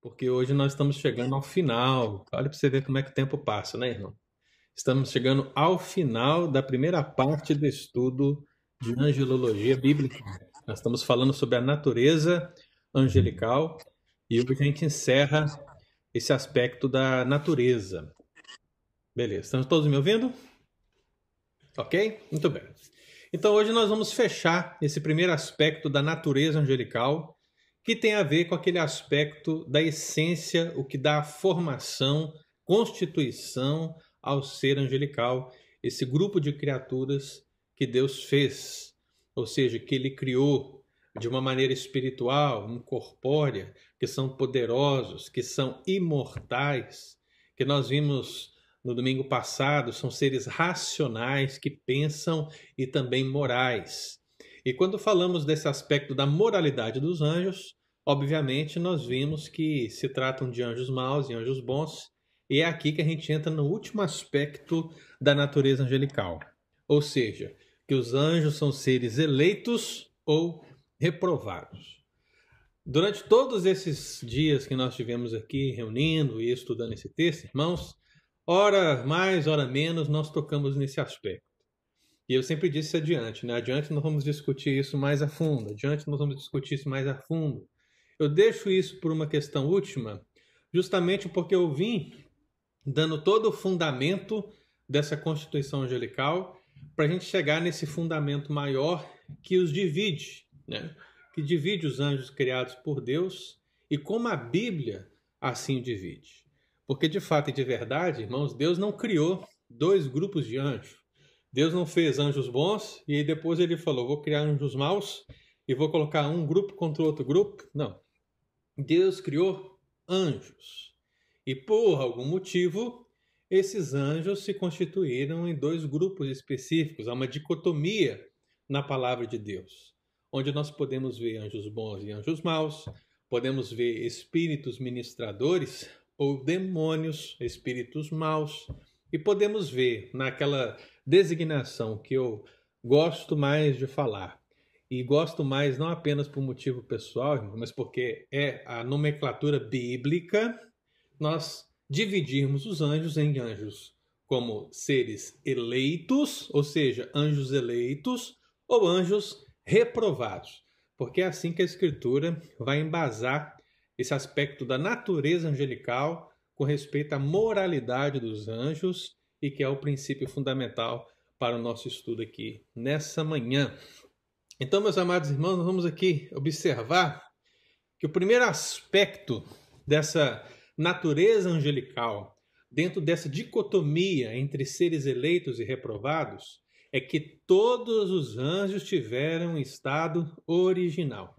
porque hoje nós estamos chegando ao final. Olha para você ver como é que o tempo passa, né, irmão? Estamos chegando ao final da primeira parte do estudo de angelologia bíblica. Nós estamos falando sobre a natureza angelical e hoje a gente encerra esse aspecto da natureza. Beleza, estamos todos me ouvindo? Ok? Muito bem. Então hoje nós vamos fechar esse primeiro aspecto da natureza angelical, que tem a ver com aquele aspecto da essência, o que dá formação, constituição ao ser angelical, esse grupo de criaturas que Deus fez, ou seja, que ele criou de uma maneira espiritual, incorpórea, que são poderosos, que são imortais, que nós vimos no domingo passado, são seres racionais que pensam e também morais. E quando falamos desse aspecto da moralidade dos anjos, obviamente nós vimos que se tratam de anjos maus e anjos bons, e é aqui que a gente entra no último aspecto da natureza angelical. Ou seja, que os anjos são seres eleitos ou reprovados. Durante todos esses dias que nós tivemos aqui reunindo e estudando esse texto, irmãos, Ora mais, ora menos, nós tocamos nesse aspecto. E eu sempre disse adiante, né? Adiante nós vamos discutir isso mais a fundo, adiante nós vamos discutir isso mais a fundo. Eu deixo isso por uma questão última, justamente porque eu vim dando todo o fundamento dessa constituição angelical para a gente chegar nesse fundamento maior que os divide, né? que divide os anjos criados por Deus e como a Bíblia assim divide. Porque de fato e de verdade, irmãos, Deus não criou dois grupos de anjos. Deus não fez anjos bons e depois ele falou: vou criar anjos maus e vou colocar um grupo contra outro grupo. Não. Deus criou anjos. E por algum motivo, esses anjos se constituíram em dois grupos específicos. Há uma dicotomia na palavra de Deus, onde nós podemos ver anjos bons e anjos maus, podemos ver espíritos ministradores ou demônios, espíritos maus. E podemos ver naquela designação que eu gosto mais de falar. E gosto mais não apenas por motivo pessoal, mas porque é a nomenclatura bíblica, nós dividirmos os anjos em anjos como seres eleitos, ou seja, anjos eleitos, ou anjos reprovados. Porque é assim que a Escritura vai embasar esse aspecto da natureza angelical com respeito à moralidade dos anjos e que é o princípio fundamental para o nosso estudo aqui nessa manhã. Então, meus amados irmãos, nós vamos aqui observar que o primeiro aspecto dessa natureza angelical, dentro dessa dicotomia entre seres eleitos e reprovados, é que todos os anjos tiveram estado original.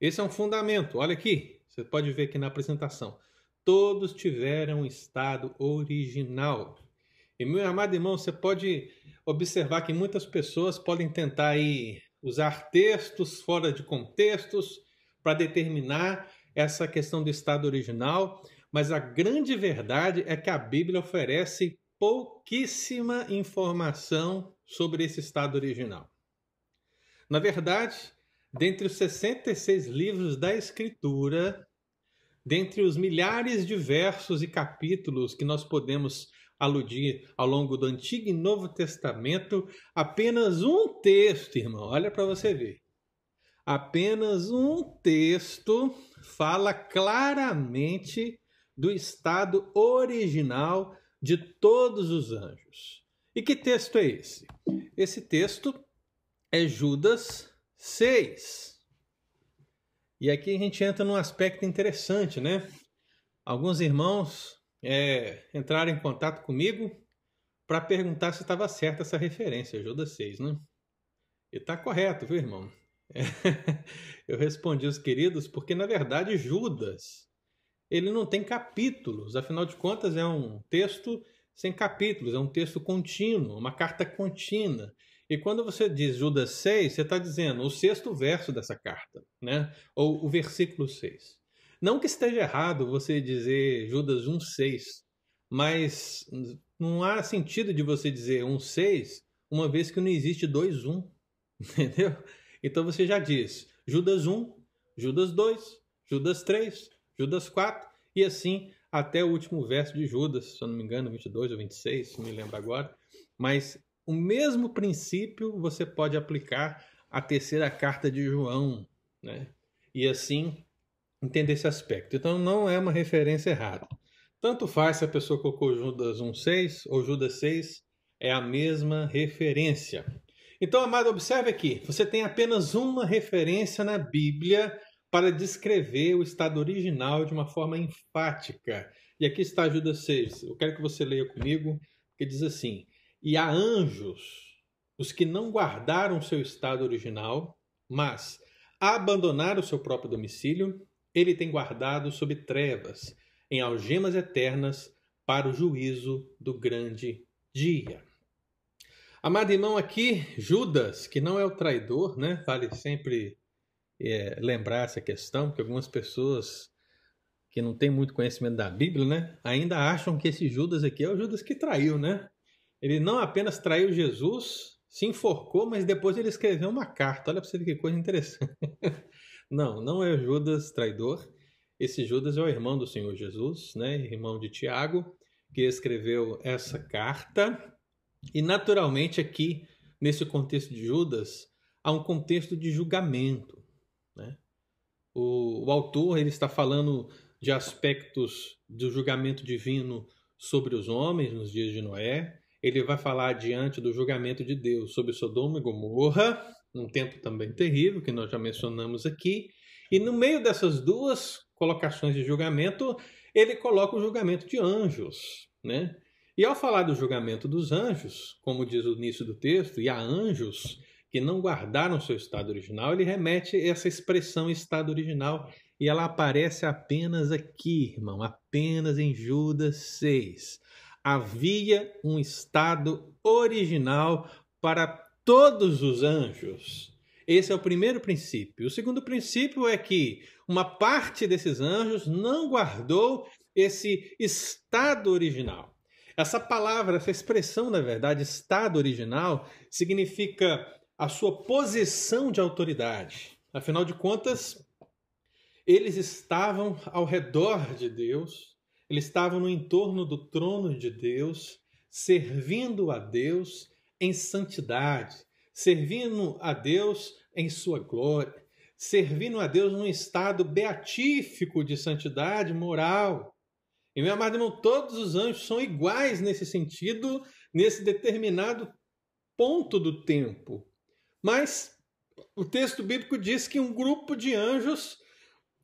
Esse é um fundamento. Olha aqui, você pode ver aqui na apresentação. Todos tiveram estado original. E meu amado irmão, você pode observar que muitas pessoas podem tentar aí usar textos fora de contextos para determinar essa questão do estado original, mas a grande verdade é que a Bíblia oferece pouquíssima informação sobre esse estado original. Na verdade, dentre os 66 livros da Escritura, dentre os milhares de versos e capítulos que nós podemos aludir ao longo do Antigo e Novo Testamento, apenas um texto, irmão, olha para você ver. Apenas um texto fala claramente do estado original de todos os anjos. E que texto é esse? Esse texto é Judas 6. E aqui a gente entra num aspecto interessante, né? Alguns irmãos é, entraram em contato comigo para perguntar se estava certa essa referência, Judas 6, né? E está correto, viu, irmão? É, eu respondi os queridos porque, na verdade, Judas ele não tem capítulos, afinal de contas, é um texto sem capítulos, é um texto contínuo, uma carta contínua. E quando você diz Judas 6, você está dizendo o sexto verso dessa carta, né? ou o versículo 6. Não que esteja errado você dizer Judas 1,6, mas não há sentido de você dizer 1,6 uma vez que não existe 2,1. Entendeu? Então você já diz Judas 1, Judas 2, Judas 3, Judas 4, e assim até o último verso de Judas, se eu não me engano, 22 ou 26, não me lembro agora. Mas o mesmo princípio você pode aplicar à terceira carta de João, né? E assim entender esse aspecto. Então não é uma referência errada. Tanto faz se a pessoa colocou Judas 1,6 ou Judas 6, é a mesma referência. Então, amado, observe aqui: você tem apenas uma referência na Bíblia para descrever o estado original de uma forma enfática. E aqui está Judas 6. Eu quero que você leia comigo, que diz assim: E há anjos, os que não guardaram seu estado original, mas abandonaram o seu próprio domicílio, ele tem guardado sob trevas, em algemas eternas, para o juízo do grande dia. Amado irmão, aqui Judas, que não é o traidor, né? Vale sempre é, lembrar essa questão, porque algumas pessoas que não têm muito conhecimento da Bíblia, né? Ainda acham que esse Judas aqui é o Judas que traiu, né? Ele não apenas traiu Jesus, se enforcou, mas depois ele escreveu uma carta. Olha para você ver que coisa interessante. não, não é Judas traidor. Esse Judas é o irmão do Senhor Jesus, né? Irmão de Tiago, que escreveu essa carta. E naturalmente aqui, nesse contexto de Judas, há um contexto de julgamento. Né? O, o autor ele está falando de aspectos do julgamento divino sobre os homens nos dias de Noé. Ele vai falar diante do julgamento de Deus sobre Sodoma e Gomorra, num tempo também terrível, que nós já mencionamos aqui. E no meio dessas duas colocações de julgamento, ele coloca o julgamento de anjos. Né? E ao falar do julgamento dos anjos, como diz o início do texto, e há anjos que não guardaram seu estado original, ele remete essa expressão estado original e ela aparece apenas aqui, irmão, apenas em Judas 6. Havia um estado original para todos os anjos. Esse é o primeiro princípio. O segundo princípio é que uma parte desses anjos não guardou esse estado original. Essa palavra, essa expressão, na verdade, estado original, significa a sua posição de autoridade. Afinal de contas, eles estavam ao redor de Deus, eles estavam no entorno do trono de Deus, servindo a Deus em santidade, servindo a Deus em sua glória, servindo a Deus num estado beatífico de santidade moral. E meu amado irmão, todos os anjos são iguais nesse sentido, nesse determinado ponto do tempo. Mas o texto bíblico diz que um grupo de anjos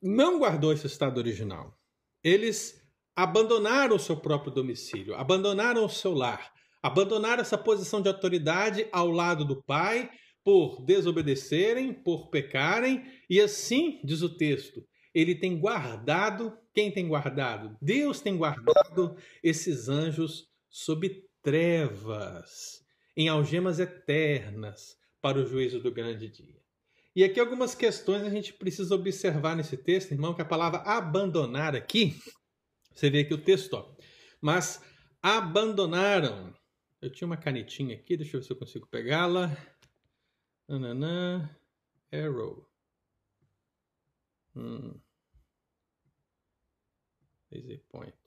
não guardou esse estado original. Eles abandonaram o seu próprio domicílio, abandonaram o seu lar, abandonaram essa posição de autoridade ao lado do Pai por desobedecerem, por pecarem, e assim, diz o texto, ele tem guardado, quem tem guardado? Deus tem guardado esses anjos sob trevas, em algemas eternas, para o juízo do grande dia. E aqui algumas questões a gente precisa observar nesse texto, irmão, que a palavra abandonar aqui, você vê aqui o texto, ó, mas abandonaram. Eu tinha uma canetinha aqui, deixa eu ver se eu consigo pegá-la. Arrow. Hum. Point.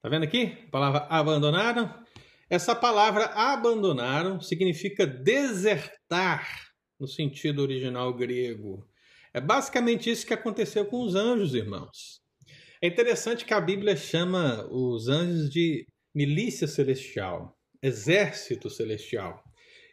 Tá vendo aqui? A palavra abandonaram. Essa palavra abandonaram significa desertar no sentido original grego. É basicamente isso que aconteceu com os anjos, irmãos. É interessante que a Bíblia chama os anjos de milícia celestial, exército celestial.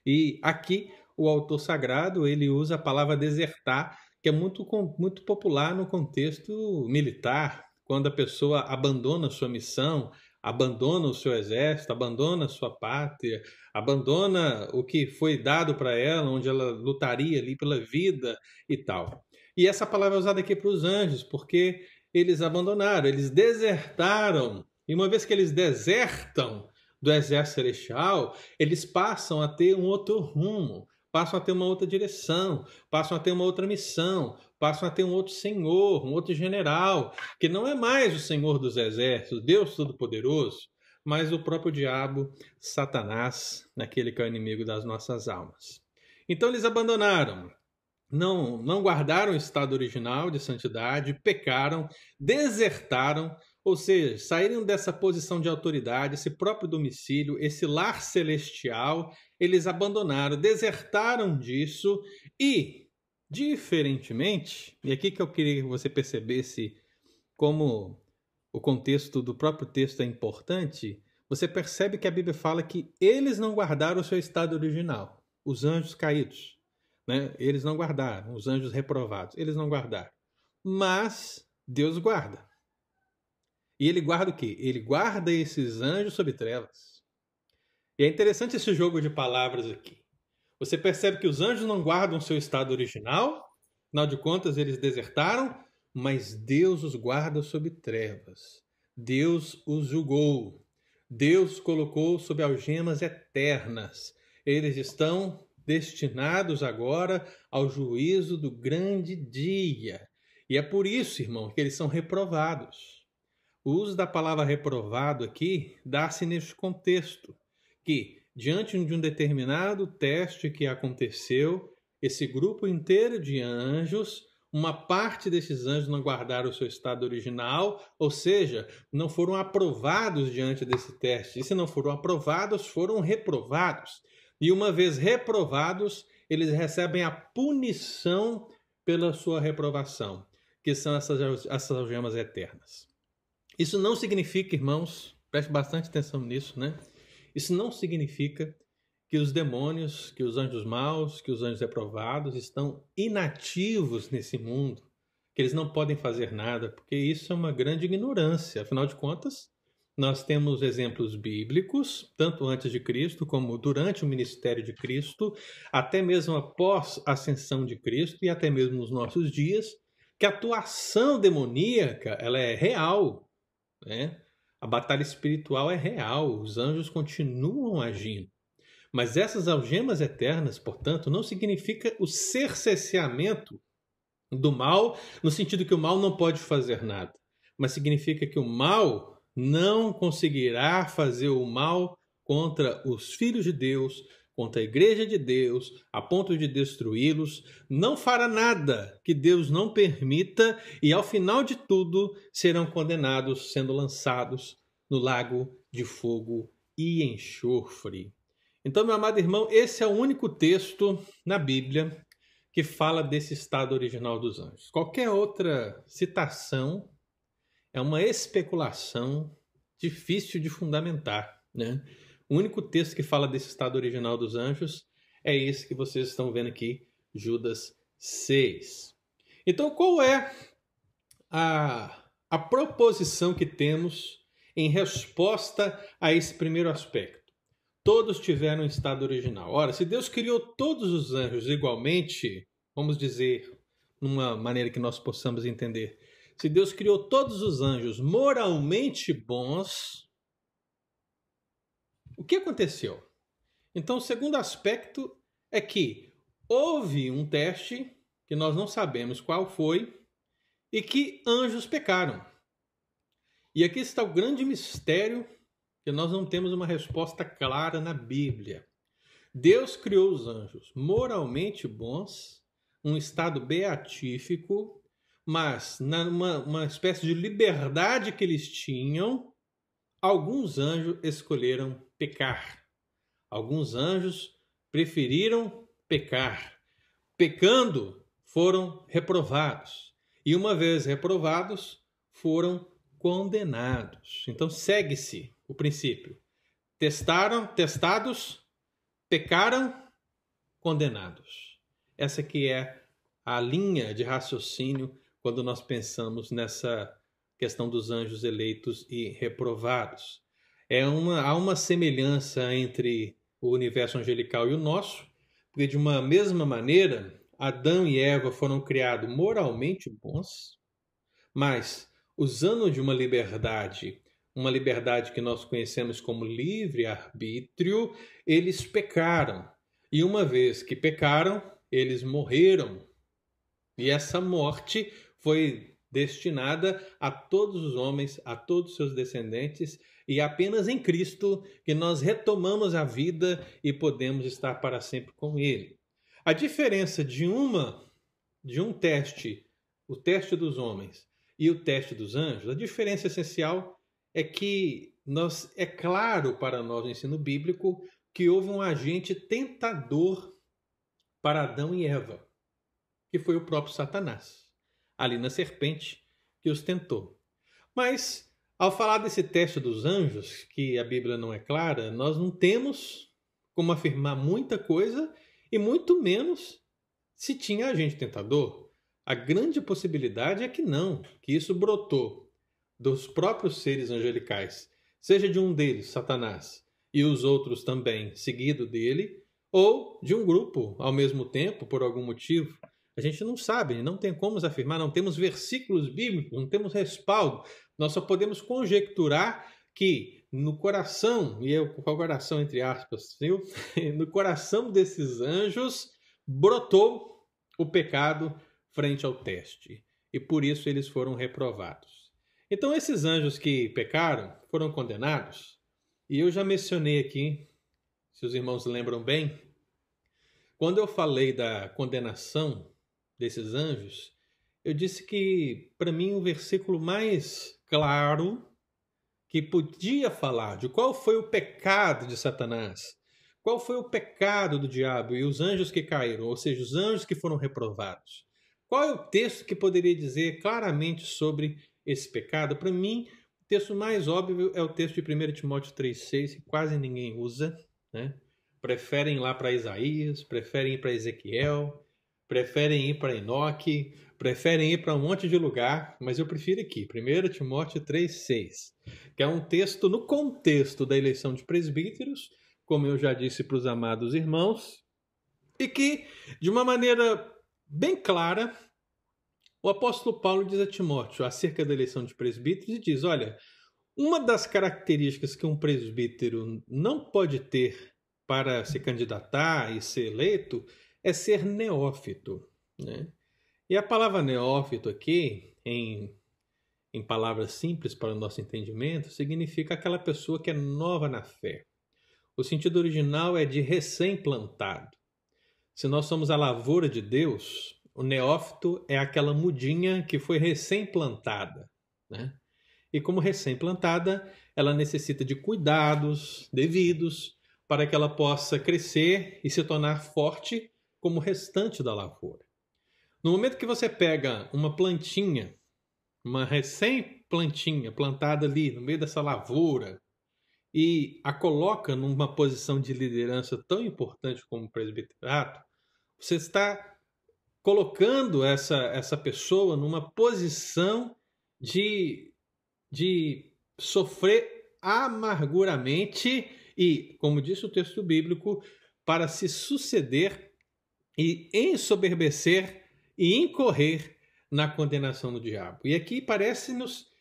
E aqui o autor sagrado ele usa a palavra desertar que é muito, muito popular no contexto militar, quando a pessoa abandona sua missão, abandona o seu exército, abandona sua pátria, abandona o que foi dado para ela, onde ela lutaria ali pela vida e tal. E essa palavra é usada aqui para os anjos, porque eles abandonaram, eles desertaram. E uma vez que eles desertam do exército celestial, eles passam a ter um outro rumo passam a ter uma outra direção, passam a ter uma outra missão, passam a ter um outro senhor, um outro general, que não é mais o Senhor dos Exércitos, Deus Todo-Poderoso, mas o próprio diabo, Satanás, naquele que é o inimigo das nossas almas. Então eles abandonaram não, não guardaram o estado original de santidade, pecaram, desertaram, ou seja, saíram dessa posição de autoridade, esse próprio domicílio, esse lar celestial, eles abandonaram, desertaram disso e, diferentemente, e aqui que eu queria que você percebesse como o contexto do próprio texto é importante, você percebe que a Bíblia fala que eles não guardaram o seu estado original, os anjos caídos. Né? Eles não guardaram, os anjos reprovados, eles não guardaram. Mas Deus guarda. E ele guarda o quê? Ele guarda esses anjos sob trevas. E é interessante esse jogo de palavras aqui. Você percebe que os anjos não guardam seu estado original, afinal de contas eles desertaram, mas Deus os guarda sob trevas. Deus os julgou. Deus colocou sob algemas eternas. Eles estão destinados agora ao juízo do grande dia. E é por isso, irmão, que eles são reprovados. O uso da palavra reprovado aqui dá-se neste contexto, que, diante de um determinado teste que aconteceu, esse grupo inteiro de anjos, uma parte desses anjos não guardaram o seu estado original, ou seja, não foram aprovados diante desse teste. E se não foram aprovados, foram reprovados. E uma vez reprovados, eles recebem a punição pela sua reprovação, que são essas, algemas eternas. Isso não significa, irmãos, preste bastante atenção nisso, né? Isso não significa que os demônios, que os anjos maus, que os anjos reprovados estão inativos nesse mundo, que eles não podem fazer nada, porque isso é uma grande ignorância. Afinal de contas, nós temos exemplos bíblicos, tanto antes de Cristo como durante o ministério de Cristo, até mesmo após a ascensão de Cristo e até mesmo nos nossos dias, que a atuação demoníaca ela é real, né? A batalha espiritual é real, os anjos continuam agindo. Mas essas algemas eternas, portanto, não significa o cerceamento do mal, no sentido que o mal não pode fazer nada, mas significa que o mal não conseguirá fazer o mal contra os filhos de Deus, contra a igreja de Deus, a ponto de destruí-los, não fará nada que Deus não permita e ao final de tudo serão condenados, sendo lançados no lago de fogo e enxofre. Então, meu amado irmão, esse é o único texto na Bíblia que fala desse estado original dos anjos. Qualquer outra citação é uma especulação difícil de fundamentar, né? O único texto que fala desse estado original dos anjos é esse que vocês estão vendo aqui, Judas 6. Então, qual é a, a proposição que temos em resposta a esse primeiro aspecto? Todos tiveram estado original. Ora, se Deus criou todos os anjos igualmente, vamos dizer, numa maneira que nós possamos entender, se Deus criou todos os anjos moralmente bons, o que aconteceu? Então, o segundo aspecto é que houve um teste que nós não sabemos qual foi e que anjos pecaram. E aqui está o grande mistério que nós não temos uma resposta clara na Bíblia. Deus criou os anjos moralmente bons, um estado beatífico, mas numa uma espécie de liberdade que eles tinham, alguns anjos escolheram pecar. Alguns anjos preferiram pecar. Pecando, foram reprovados. E uma vez reprovados, foram condenados. Então segue-se o princípio. Testaram, testados, pecaram, condenados. Essa que é a linha de raciocínio quando nós pensamos nessa questão dos anjos eleitos e reprovados é uma, há uma semelhança entre o universo angelical e o nosso, porque de uma mesma maneira, Adão e Eva foram criados moralmente bons, mas usando de uma liberdade, uma liberdade que nós conhecemos como livre arbítrio, eles pecaram. E uma vez que pecaram, eles morreram. E essa morte foi destinada a todos os homens, a todos os seus descendentes, e é apenas em Cristo que nós retomamos a vida e podemos estar para sempre com Ele. A diferença de uma de um teste, o teste dos homens e o teste dos anjos, a diferença essencial é que nós, é claro para nós no ensino bíblico que houve um agente tentador para Adão e Eva, que foi o próprio Satanás, ali na serpente que os tentou. Mas, ao falar desse teste dos anjos, que a Bíblia não é clara, nós não temos como afirmar muita coisa e muito menos se tinha agente tentador. A grande possibilidade é que não, que isso brotou dos próprios seres angelicais, seja de um deles, Satanás, e os outros também seguido dele, ou de um grupo ao mesmo tempo, por algum motivo. A gente não sabe, não tem como afirmar, não temos versículos bíblicos, não temos respaldo. Nós só podemos conjecturar que no coração, e eu com o coração entre aspas, viu? no coração desses anjos brotou o pecado frente ao teste, e por isso eles foram reprovados. Então esses anjos que pecaram foram condenados, e eu já mencionei aqui, se os irmãos lembram bem, quando eu falei da condenação desses anjos, eu disse que, para mim, o versículo mais claro que podia falar de qual foi o pecado de Satanás, qual foi o pecado do diabo e os anjos que caíram, ou seja, os anjos que foram reprovados. Qual é o texto que poderia dizer claramente sobre esse pecado? Para mim, texto mais óbvio é o texto de 1 Timóteo 3,6, que quase ninguém usa. Né? Preferem ir lá para Isaías, preferem ir para Ezequiel, preferem ir para Enoque, preferem ir para um monte de lugar, mas eu prefiro aqui, 1 Timóteo 3,6, que é um texto no contexto da eleição de presbíteros, como eu já disse para os amados irmãos, e que, de uma maneira bem clara, o apóstolo Paulo diz a Timóteo acerca da eleição de presbíteros e diz: olha, uma das características que um presbítero não pode ter para se candidatar e ser eleito é ser neófito. Né? E a palavra neófito aqui, em, em palavras simples para o nosso entendimento, significa aquela pessoa que é nova na fé. O sentido original é de recém-plantado. Se nós somos a lavoura de Deus, o neófito é aquela mudinha que foi recém-plantada. Né? E como recém-plantada, ela necessita de cuidados devidos para que ela possa crescer e se tornar forte como o restante da lavoura. No momento que você pega uma plantinha, uma recém-plantinha plantada ali no meio dessa lavoura, e a coloca numa posição de liderança tão importante como o presbiterato, você está colocando essa, essa pessoa numa posição de, de sofrer amarguramente e, como disse o texto bíblico, para se suceder e ensoberbecer e incorrer na condenação do diabo. E aqui parece-nos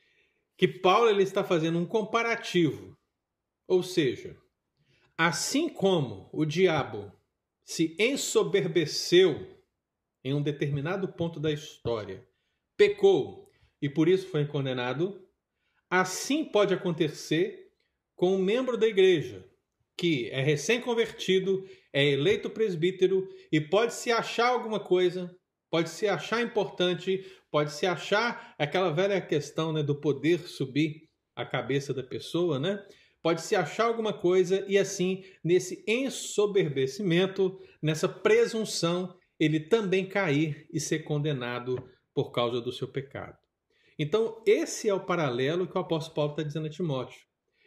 que Paulo ele está fazendo um comparativo. Ou seja, assim como o diabo se ensoberbeceu em um determinado ponto da história, pecou e por isso foi condenado, assim pode acontecer com um membro da igreja que é recém-convertido, é eleito presbítero e pode se achar alguma coisa, pode se achar importante, pode se achar aquela velha questão né, do poder subir a cabeça da pessoa, né? Pode se achar alguma coisa e assim, nesse ensoberbecimento, nessa presunção, ele também cair e ser condenado por causa do seu pecado. Então, esse é o paralelo que o apóstolo Paulo está dizendo a Timóteo.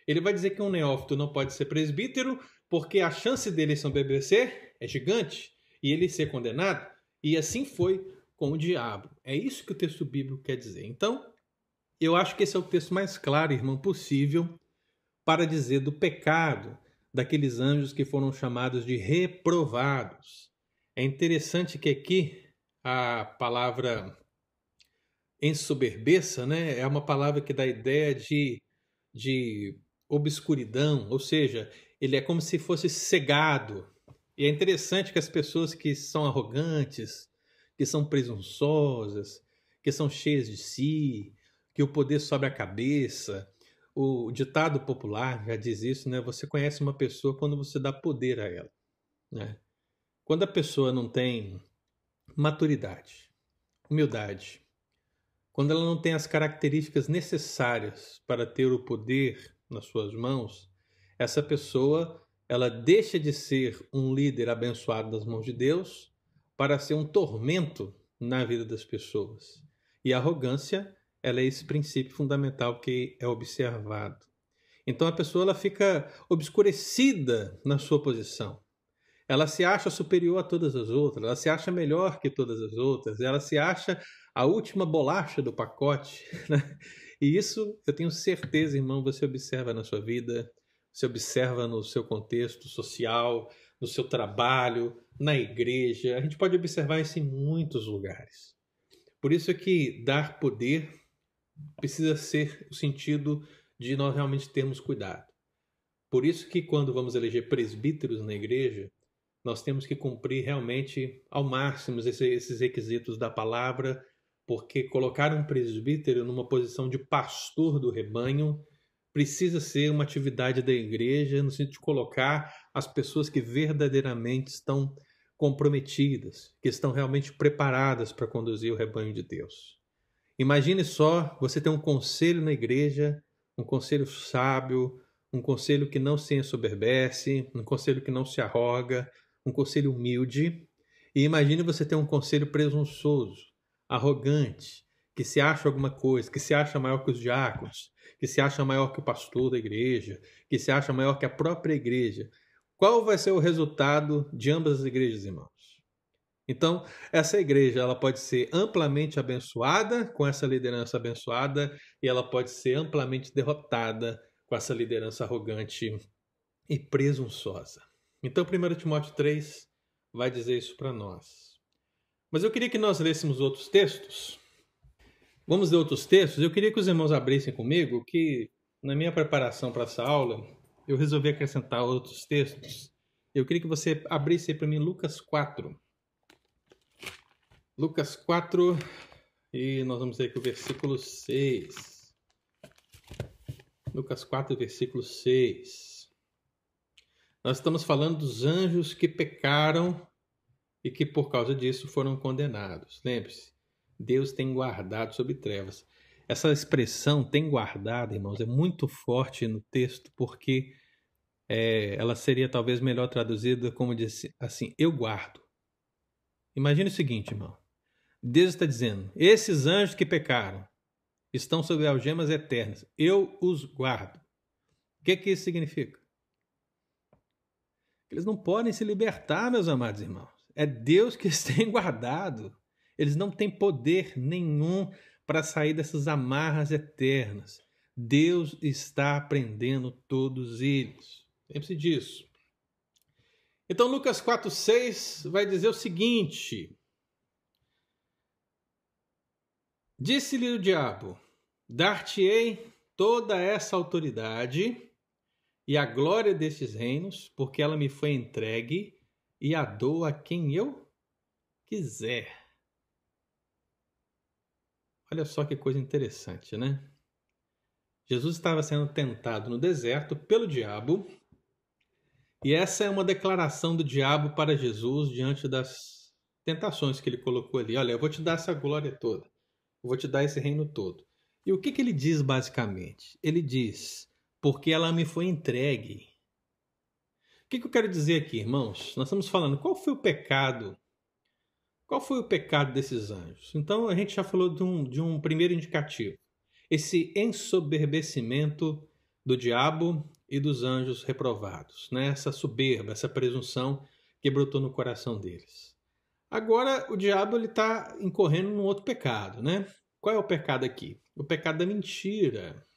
Ele vai dizer que um neófito não pode ser presbítero porque a chance dele se embebecer é gigante e ele ser condenado. E assim foi com o diabo. É isso que o texto bíblico quer dizer. Então, eu acho que esse é o texto mais claro, irmão, possível para dizer do pecado daqueles anjos que foram chamados de reprovados. É interessante que aqui a palavra ensoberbeça né, é uma palavra que dá ideia de, de obscuridão, ou seja, ele é como se fosse cegado. E é interessante que as pessoas que são arrogantes, que são presunçosas, que são cheias de si, que o poder sobe a cabeça. O ditado popular já diz isso, né? Você conhece uma pessoa quando você dá poder a ela, né? Quando a pessoa não tem maturidade, humildade, quando ela não tem as características necessárias para ter o poder nas suas mãos, essa pessoa ela deixa de ser um líder abençoado das mãos de Deus para ser um tormento na vida das pessoas. E a arrogância, ela é esse princípio fundamental que é observado. Então a pessoa ela fica obscurecida na sua posição. Ela se acha superior a todas as outras, ela se acha melhor que todas as outras, ela se acha a última bolacha do pacote. Né? E isso eu tenho certeza, irmão, você observa na sua vida, você observa no seu contexto social, no seu trabalho, na igreja. A gente pode observar isso em muitos lugares. Por isso é que dar poder precisa ser o sentido de nós realmente termos cuidado. Por isso que quando vamos eleger presbíteros na igreja, nós temos que cumprir realmente ao máximo esses requisitos da palavra, porque colocar um presbítero numa posição de pastor do rebanho precisa ser uma atividade da igreja no sentido de colocar as pessoas que verdadeiramente estão comprometidas, que estão realmente preparadas para conduzir o rebanho de Deus. Imagine só você ter um conselho na igreja um conselho sábio, um conselho que não se ensoberbece, um conselho que não se arroga, um conselho humilde. E imagine você ter um conselho presunçoso, arrogante, que se acha alguma coisa, que se acha maior que os diáconos, que se acha maior que o pastor da igreja, que se acha maior que a própria igreja. Qual vai ser o resultado de ambas as igrejas, irmãos? Então, essa igreja ela pode ser amplamente abençoada com essa liderança abençoada e ela pode ser amplamente derrotada com essa liderança arrogante e presunçosa. Então, 1 Timóteo 3 vai dizer isso para nós. Mas eu queria que nós lêssemos outros textos. Vamos ler outros textos. Eu queria que os irmãos abrissem comigo que, na minha preparação para essa aula, eu resolvi acrescentar outros textos. Eu queria que você abrisse para mim Lucas 4. Lucas 4, e nós vamos ler aqui o versículo 6. Lucas 4, versículo 6. Nós estamos falando dos anjos que pecaram e que por causa disso foram condenados. Lembre-se, Deus tem guardado sob trevas. Essa expressão tem guardado, irmãos, é muito forte no texto porque é, ela seria talvez melhor traduzida como disse assim: eu guardo. Imagine o seguinte, irmão. Deus está dizendo: esses anjos que pecaram estão sob algemas eternas. Eu os guardo. O que, que isso significa? Eles não podem se libertar, meus amados irmãos. É Deus que os tem guardado. Eles não têm poder nenhum para sair dessas amarras eternas. Deus está prendendo todos eles. Lembre-se disso. Então, Lucas 4,6 vai dizer o seguinte: Disse-lhe o diabo: Dar-te-ei toda essa autoridade e a glória destes reinos, porque ela me foi entregue e a dou a quem eu quiser. Olha só que coisa interessante, né? Jesus estava sendo tentado no deserto pelo diabo, e essa é uma declaração do diabo para Jesus diante das tentações que ele colocou ali. Olha, eu vou te dar essa glória toda. Eu vou te dar esse reino todo. E o que, que ele diz basicamente? Ele diz: porque ela me foi entregue. O que, que eu quero dizer aqui, irmãos? Nós estamos falando qual foi o pecado. Qual foi o pecado desses anjos? Então a gente já falou de um, de um primeiro indicativo. Esse ensoberbecimento do diabo e dos anjos reprovados, né? essa soberba, essa presunção que brotou no coração deles. Agora o diabo ele está incorrendo num outro pecado, né? Qual é o pecado aqui? O pecado da mentira.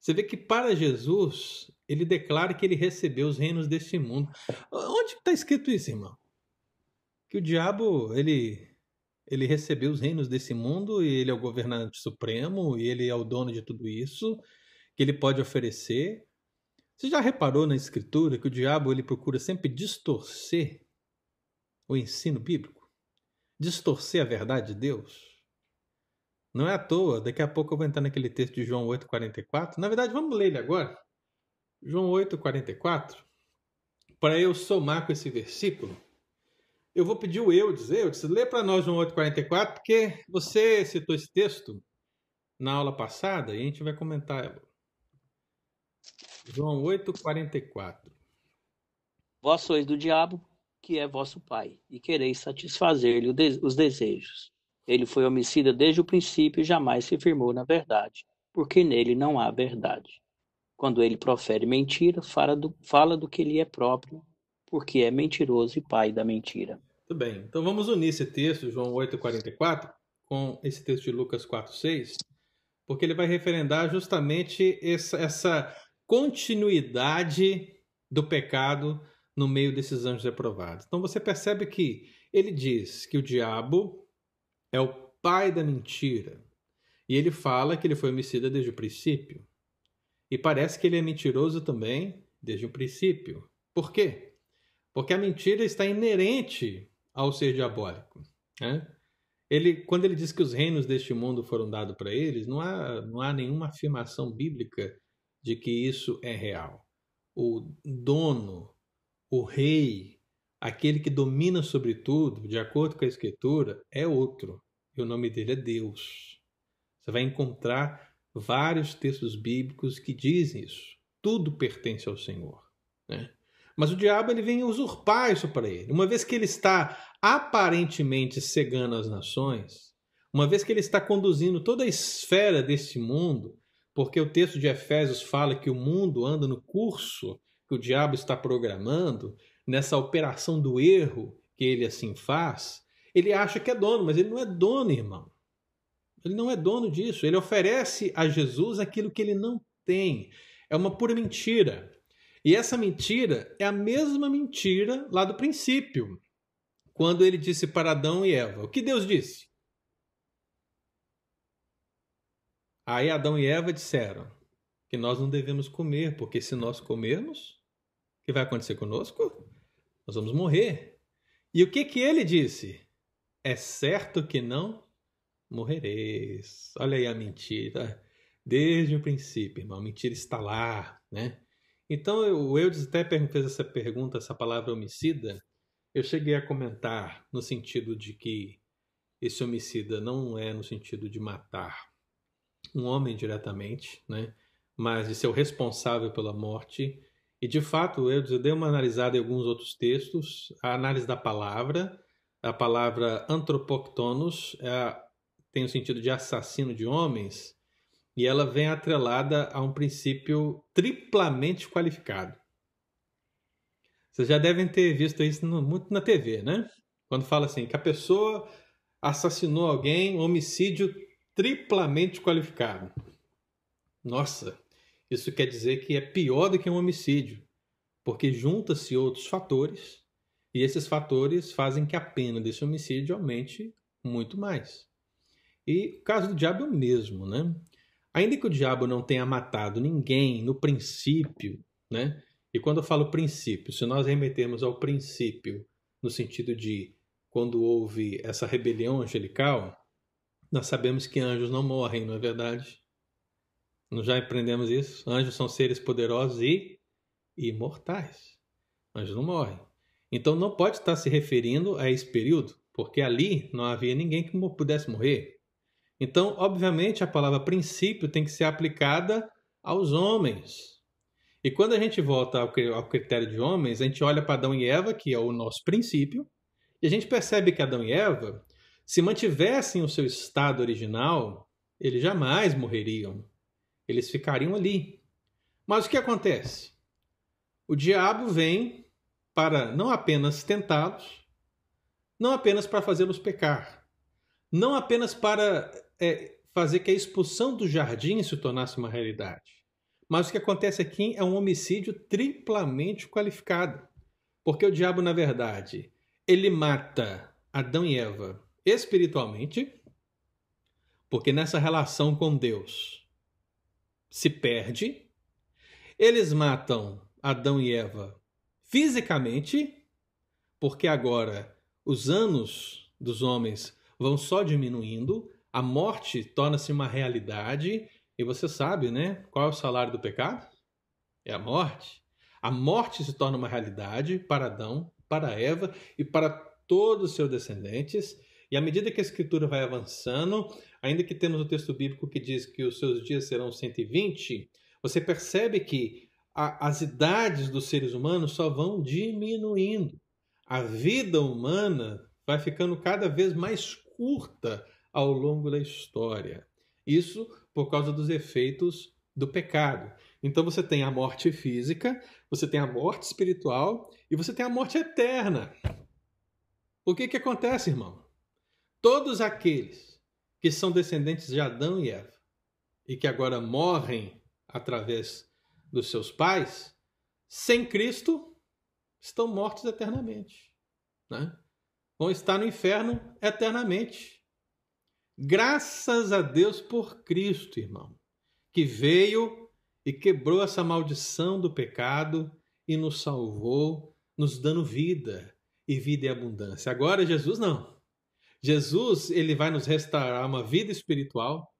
Você vê que para Jesus ele declara que ele recebeu os reinos deste mundo. Onde está escrito isso, irmão? Que o diabo ele ele recebeu os reinos desse mundo e ele é o governante supremo e ele é o dono de tudo isso que ele pode oferecer. Você já reparou na escritura que o diabo ele procura sempre distorcer o ensino bíblico? Distorcer a verdade de Deus? Não é à toa, daqui a pouco eu vou entrar naquele texto de João 8,44. Na verdade, vamos ler ele agora. João 8,44. Para eu somar com esse versículo, Eu vou pedir o Eudes. Eudes, lê para nós João 8,44, porque você citou esse texto na aula passada e a gente vai comentar ela. João 8,44. Vós sois do diabo, que é vosso pai, e quereis satisfazer-lhe os desejos. Ele foi homicida desde o princípio e jamais se firmou na verdade, porque nele não há verdade. Quando ele profere mentira, fala do, fala do que lhe é próprio, porque é mentiroso e pai da mentira. Tudo bem. Então vamos unir esse texto, João 8,44, com esse texto de Lucas 4,6, porque ele vai referendar justamente essa, essa continuidade do pecado no meio desses anjos reprovados. Então você percebe que ele diz que o diabo é o pai da mentira. E ele fala que ele foi homicida desde o princípio. E parece que ele é mentiroso também desde o princípio. Por quê? Porque a mentira está inerente ao ser diabólico. Né? Ele, quando ele diz que os reinos deste mundo foram dados para eles, não há, não há nenhuma afirmação bíblica de que isso é real. O dono, o rei, aquele que domina sobre tudo, de acordo com a Escritura, é outro. E o nome dele é Deus. Você vai encontrar vários textos bíblicos que dizem isso. Tudo pertence ao Senhor. Né? Mas o diabo ele vem usurpar isso para ele. Uma vez que ele está aparentemente cegando as nações, uma vez que ele está conduzindo toda a esfera deste mundo, porque o texto de Efésios fala que o mundo anda no curso que o diabo está programando, nessa operação do erro que ele assim faz, ele acha que é dono, mas ele não é dono, irmão. Ele não é dono disso. Ele oferece a Jesus aquilo que ele não tem. É uma pura mentira. E essa mentira é a mesma mentira lá do princípio, quando ele disse para Adão e Eva: O que Deus disse? Aí Adão e Eva disseram que nós não devemos comer, porque se nós comermos, o que vai acontecer conosco? Nós vamos morrer. E o que que ele disse? É certo que não morrereis. Olha aí a mentira. Desde o princípio, irmão, a mentira está lá, né? Então, o Eudes até fez essa pergunta, essa palavra homicida. Eu cheguei a comentar no sentido de que esse homicida não é no sentido de matar um homem diretamente, né? Mas de ser o responsável pela morte. E de fato, eu dei uma analisada em alguns outros textos. A análise da palavra, a palavra antropoctonos, é tem o sentido de assassino de homens, e ela vem atrelada a um princípio triplamente qualificado. Vocês já devem ter visto isso no, muito na TV, né? Quando fala assim que a pessoa assassinou alguém, homicídio triplamente qualificado. Nossa, isso quer dizer que é pior do que um homicídio, porque junta-se outros fatores e esses fatores fazem que a pena desse homicídio aumente muito mais. E o caso do diabo é o mesmo, né? Ainda que o diabo não tenha matado ninguém no princípio, né? E quando eu falo princípio, se nós remetermos ao princípio no sentido de quando houve essa rebelião angelical, nós sabemos que anjos não morrem, não é verdade? Nós já aprendemos isso. Anjos são seres poderosos e imortais. Anjos não morrem. Então não pode estar se referindo a esse período, porque ali não havia ninguém que pudesse morrer. Então, obviamente, a palavra princípio tem que ser aplicada aos homens. E quando a gente volta ao critério de homens, a gente olha para Adão e Eva, que é o nosso princípio, e a gente percebe que Adão e Eva, se mantivessem o seu estado original, eles jamais morreriam. Eles ficariam ali. Mas o que acontece? O diabo vem para não apenas tentá-los, não apenas para fazê-los pecar, não apenas para é, fazer que a expulsão do jardim se tornasse uma realidade. Mas o que acontece aqui é um homicídio triplamente qualificado. Porque o diabo, na verdade, ele mata Adão e Eva espiritualmente, porque nessa relação com Deus se perde. Eles matam Adão e Eva fisicamente, porque agora os anos dos homens vão só diminuindo, a morte torna-se uma realidade e você sabe, né? Qual é o salário do pecado? É a morte. A morte se torna uma realidade para Adão, para Eva e para todos os seus descendentes. E à medida que a escritura vai avançando, ainda que temos o texto bíblico que diz que os seus dias serão 120, você percebe que a, as idades dos seres humanos só vão diminuindo. A vida humana vai ficando cada vez mais curta ao longo da história. Isso por causa dos efeitos do pecado. Então você tem a morte física, você tem a morte espiritual e você tem a morte eterna. O que, que acontece, irmão? Todos aqueles que são descendentes de Adão e Eva e que agora morrem através dos seus pais, sem Cristo, estão mortos eternamente. Né? Vão estar no inferno eternamente. Graças a Deus por Cristo, irmão, que veio e quebrou essa maldição do pecado e nos salvou, nos dando vida e vida e abundância. Agora Jesus não. Jesus, ele vai nos restaurar uma vida espiritual.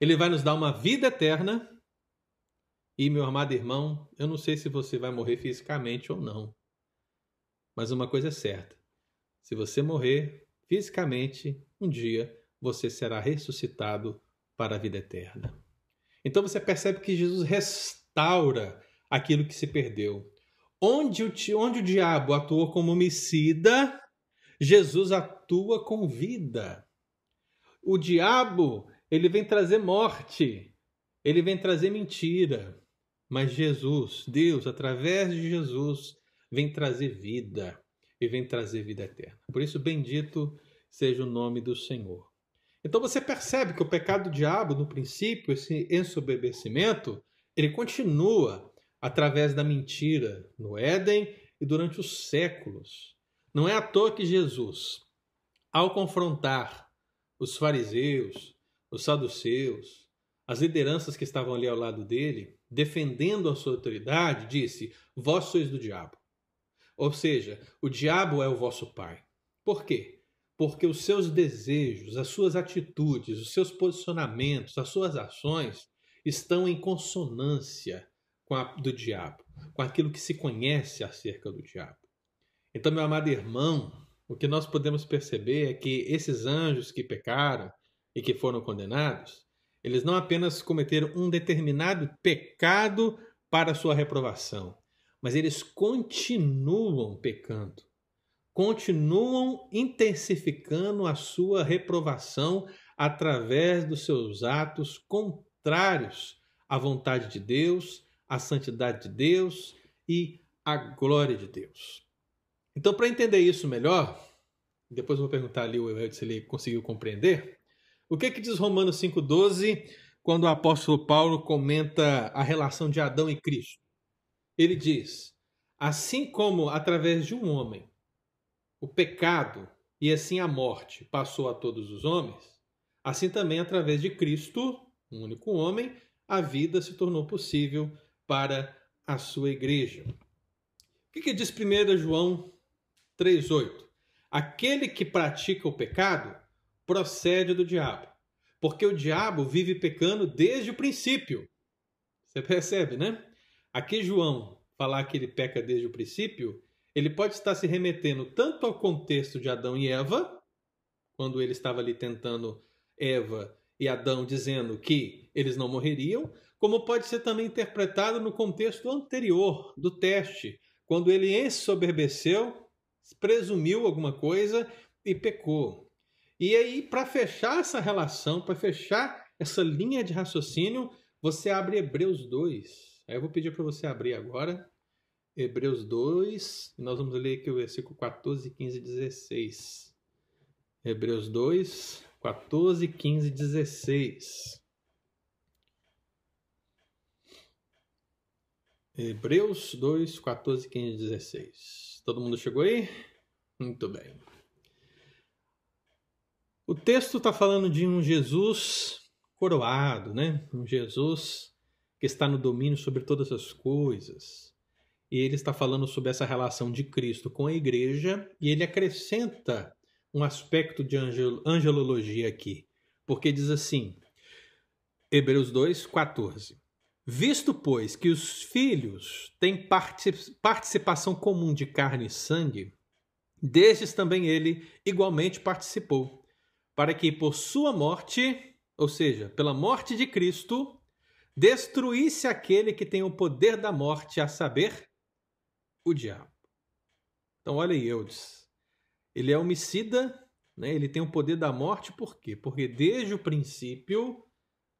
Ele vai nos dar uma vida eterna e, meu amado irmão, eu não sei se você vai morrer fisicamente ou não. Mas uma coisa é certa: se você morrer fisicamente, um dia você será ressuscitado para a vida eterna. Então você percebe que Jesus restaura aquilo que se perdeu. Onde o, onde o diabo atuou como homicida, Jesus atua com vida. O diabo, ele vem trazer morte, ele vem trazer mentira. Mas Jesus, Deus, através de Jesus, vem trazer vida e vem trazer vida eterna. Por isso, bendito seja o nome do Senhor. Então você percebe que o pecado do diabo, no princípio, esse ensoberbecimento, ele continua através da mentira no Éden e durante os séculos. Não é à toa que Jesus, ao confrontar os fariseus, os saduceus, as lideranças que estavam ali ao lado dele, defendendo a sua autoridade, disse: Vós sois do diabo. Ou seja, o diabo é o vosso pai. Por quê? Porque os seus desejos, as suas atitudes, os seus posicionamentos, as suas ações estão em consonância com a do diabo, com aquilo que se conhece acerca do diabo. Então, meu amado irmão, o que nós podemos perceber é que esses anjos que pecaram e que foram condenados, eles não apenas cometeram um determinado pecado para sua reprovação, mas eles continuam pecando, continuam intensificando a sua reprovação através dos seus atos contrários à vontade de Deus, à santidade de Deus e à glória de Deus. Então, para entender isso melhor, depois eu vou perguntar ali o Evelio se ele conseguiu compreender. O que, que diz Romanos 5,12 quando o apóstolo Paulo comenta a relação de Adão e Cristo? Ele diz: Assim como através de um homem o pecado e assim a morte passou a todos os homens, assim também através de Cristo, um único homem, a vida se tornou possível para a sua igreja. O que, que diz 1 João 3,8? Aquele que pratica o pecado procede do diabo. Porque o diabo vive pecando desde o princípio. Você percebe, né? Aqui João falar que ele peca desde o princípio, ele pode estar se remetendo tanto ao contexto de Adão e Eva, quando ele estava ali tentando Eva e Adão dizendo que eles não morreriam, como pode ser também interpretado no contexto anterior do teste, quando ele ensoberbeceu, presumiu alguma coisa e pecou. E aí, para fechar essa relação, para fechar essa linha de raciocínio, você abre Hebreus 2. Aí eu vou pedir para você abrir agora. Hebreus 2, e nós vamos ler aqui o versículo 14, 15 e 16. Hebreus 2, 14, 15 e 16. Hebreus 2, 14, 15 e 16. Todo mundo chegou aí? Muito bem. O texto está falando de um Jesus coroado, né? Um Jesus que está no domínio sobre todas as coisas. E ele está falando sobre essa relação de Cristo com a igreja e ele acrescenta um aspecto de angel, angelologia aqui, porque diz assim, Hebreus 2, 14. Visto, pois, que os filhos têm participação comum de carne e sangue, destes também ele igualmente participou, para que por sua morte, ou seja, pela morte de Cristo, destruísse aquele que tem o poder da morte, a saber, o diabo. Então, olha aí, Eudes. Ele é homicida, né? ele tem o poder da morte, por quê? Porque desde o princípio,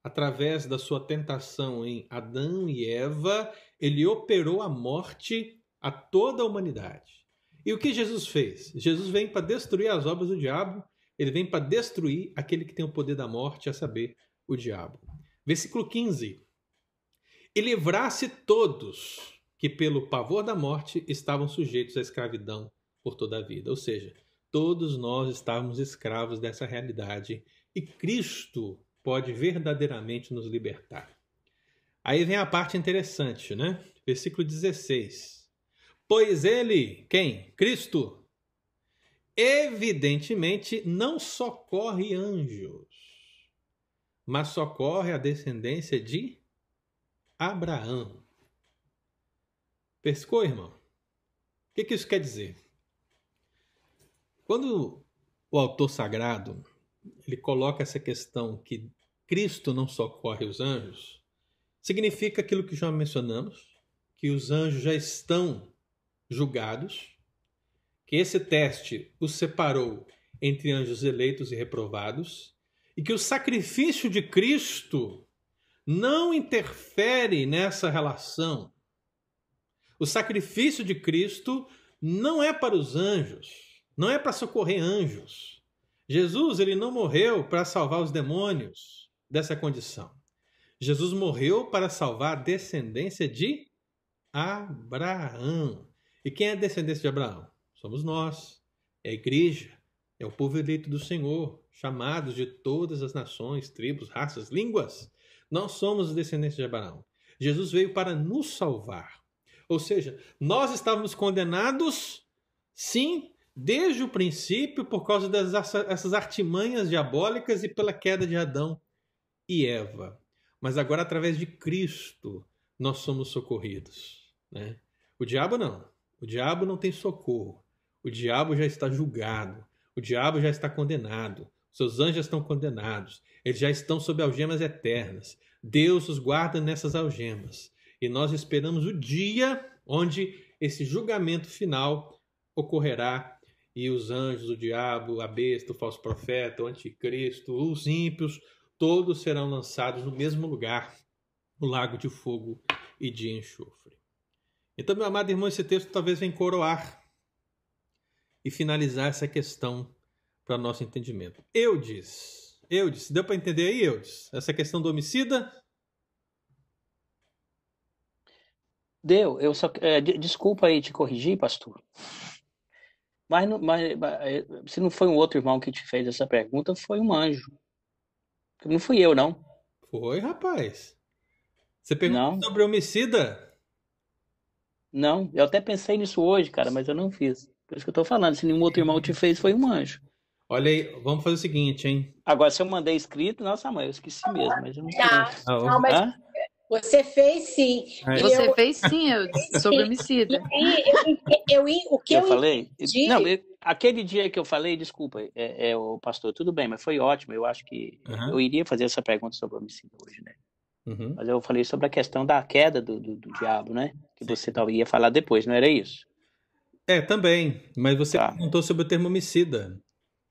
através da sua tentação em Adão e Eva, ele operou a morte a toda a humanidade. E o que Jesus fez? Jesus vem para destruir as obras do diabo, ele vem para destruir aquele que tem o poder da morte, a saber, o diabo. Versículo 15. E livrasse todos que, pelo pavor da morte, estavam sujeitos à escravidão por toda a vida. Ou seja, todos nós estávamos escravos dessa realidade e Cristo pode verdadeiramente nos libertar. Aí vem a parte interessante, né? Versículo 16. Pois ele, quem? Cristo, evidentemente não socorre anjos, mas socorre a descendência de Abraão. Pescou, irmão? O que, que isso quer dizer? Quando o autor sagrado ele coloca essa questão que Cristo não socorre os anjos, significa aquilo que já mencionamos, que os anjos já estão julgados, que esse teste os separou entre anjos eleitos e reprovados, e que o sacrifício de Cristo não interfere nessa relação. O sacrifício de Cristo não é para os anjos, não é para socorrer anjos. Jesus ele não morreu para salvar os demônios dessa condição. Jesus morreu para salvar a descendência de Abraão. E quem é a descendência de Abraão? Somos nós, é a igreja, é o povo eleito do Senhor, chamados de todas as nações, tribos, raças, línguas. Nós somos os descendentes de Abraão. Jesus veio para nos salvar. Ou seja, nós estávamos condenados, sim, desde o princípio, por causa dessas artimanhas diabólicas e pela queda de Adão e Eva. Mas agora, através de Cristo, nós somos socorridos. Né? O diabo não. O diabo não tem socorro. O diabo já está julgado. O diabo já está condenado. Seus anjos estão condenados. Eles já estão sob algemas eternas. Deus os guarda nessas algemas. E nós esperamos o dia onde esse julgamento final ocorrerá e os anjos, o diabo, a besta, o falso profeta, o anticristo, os ímpios, todos serão lançados no mesmo lugar, no lago de fogo e de enxofre. Então, meu amado irmão, esse texto talvez venha coroar e finalizar essa questão para nosso entendimento. Eu disse, eu disse, deu para entender aí, eu disse, essa questão do homicida? Deu, eu só, é, desculpa aí te corrigir, pastor. Mas, mas, mas, é, se não foi um outro irmão que te fez essa pergunta, foi um anjo. Não fui eu, não. Foi, rapaz. Você perguntou não. sobre homicida? Não, eu até pensei nisso hoje, cara, mas eu não fiz. Por isso que eu tô falando. Se nenhum outro irmão te fez, foi um anjo. Olha aí, vamos fazer o seguinte, hein? Agora, se eu mandei escrito, nossa mãe, eu esqueci mesmo, mas eu não tá. Não, mas você fez sim. É. Você eu... fez sim, eu, sobre homicida. Eu, eu, o que eu, eu falei? Não, aquele dia que eu falei, desculpa, é, é, o pastor, tudo bem, mas foi ótimo. Eu acho que uhum. eu iria fazer essa pergunta sobre homicídio hoje, né? Uhum. Mas eu falei sobre a questão da queda do, do, do diabo, né? Que você talvez ia falar depois, não era isso? É, também. Mas você tá. perguntou sobre o termo homicida.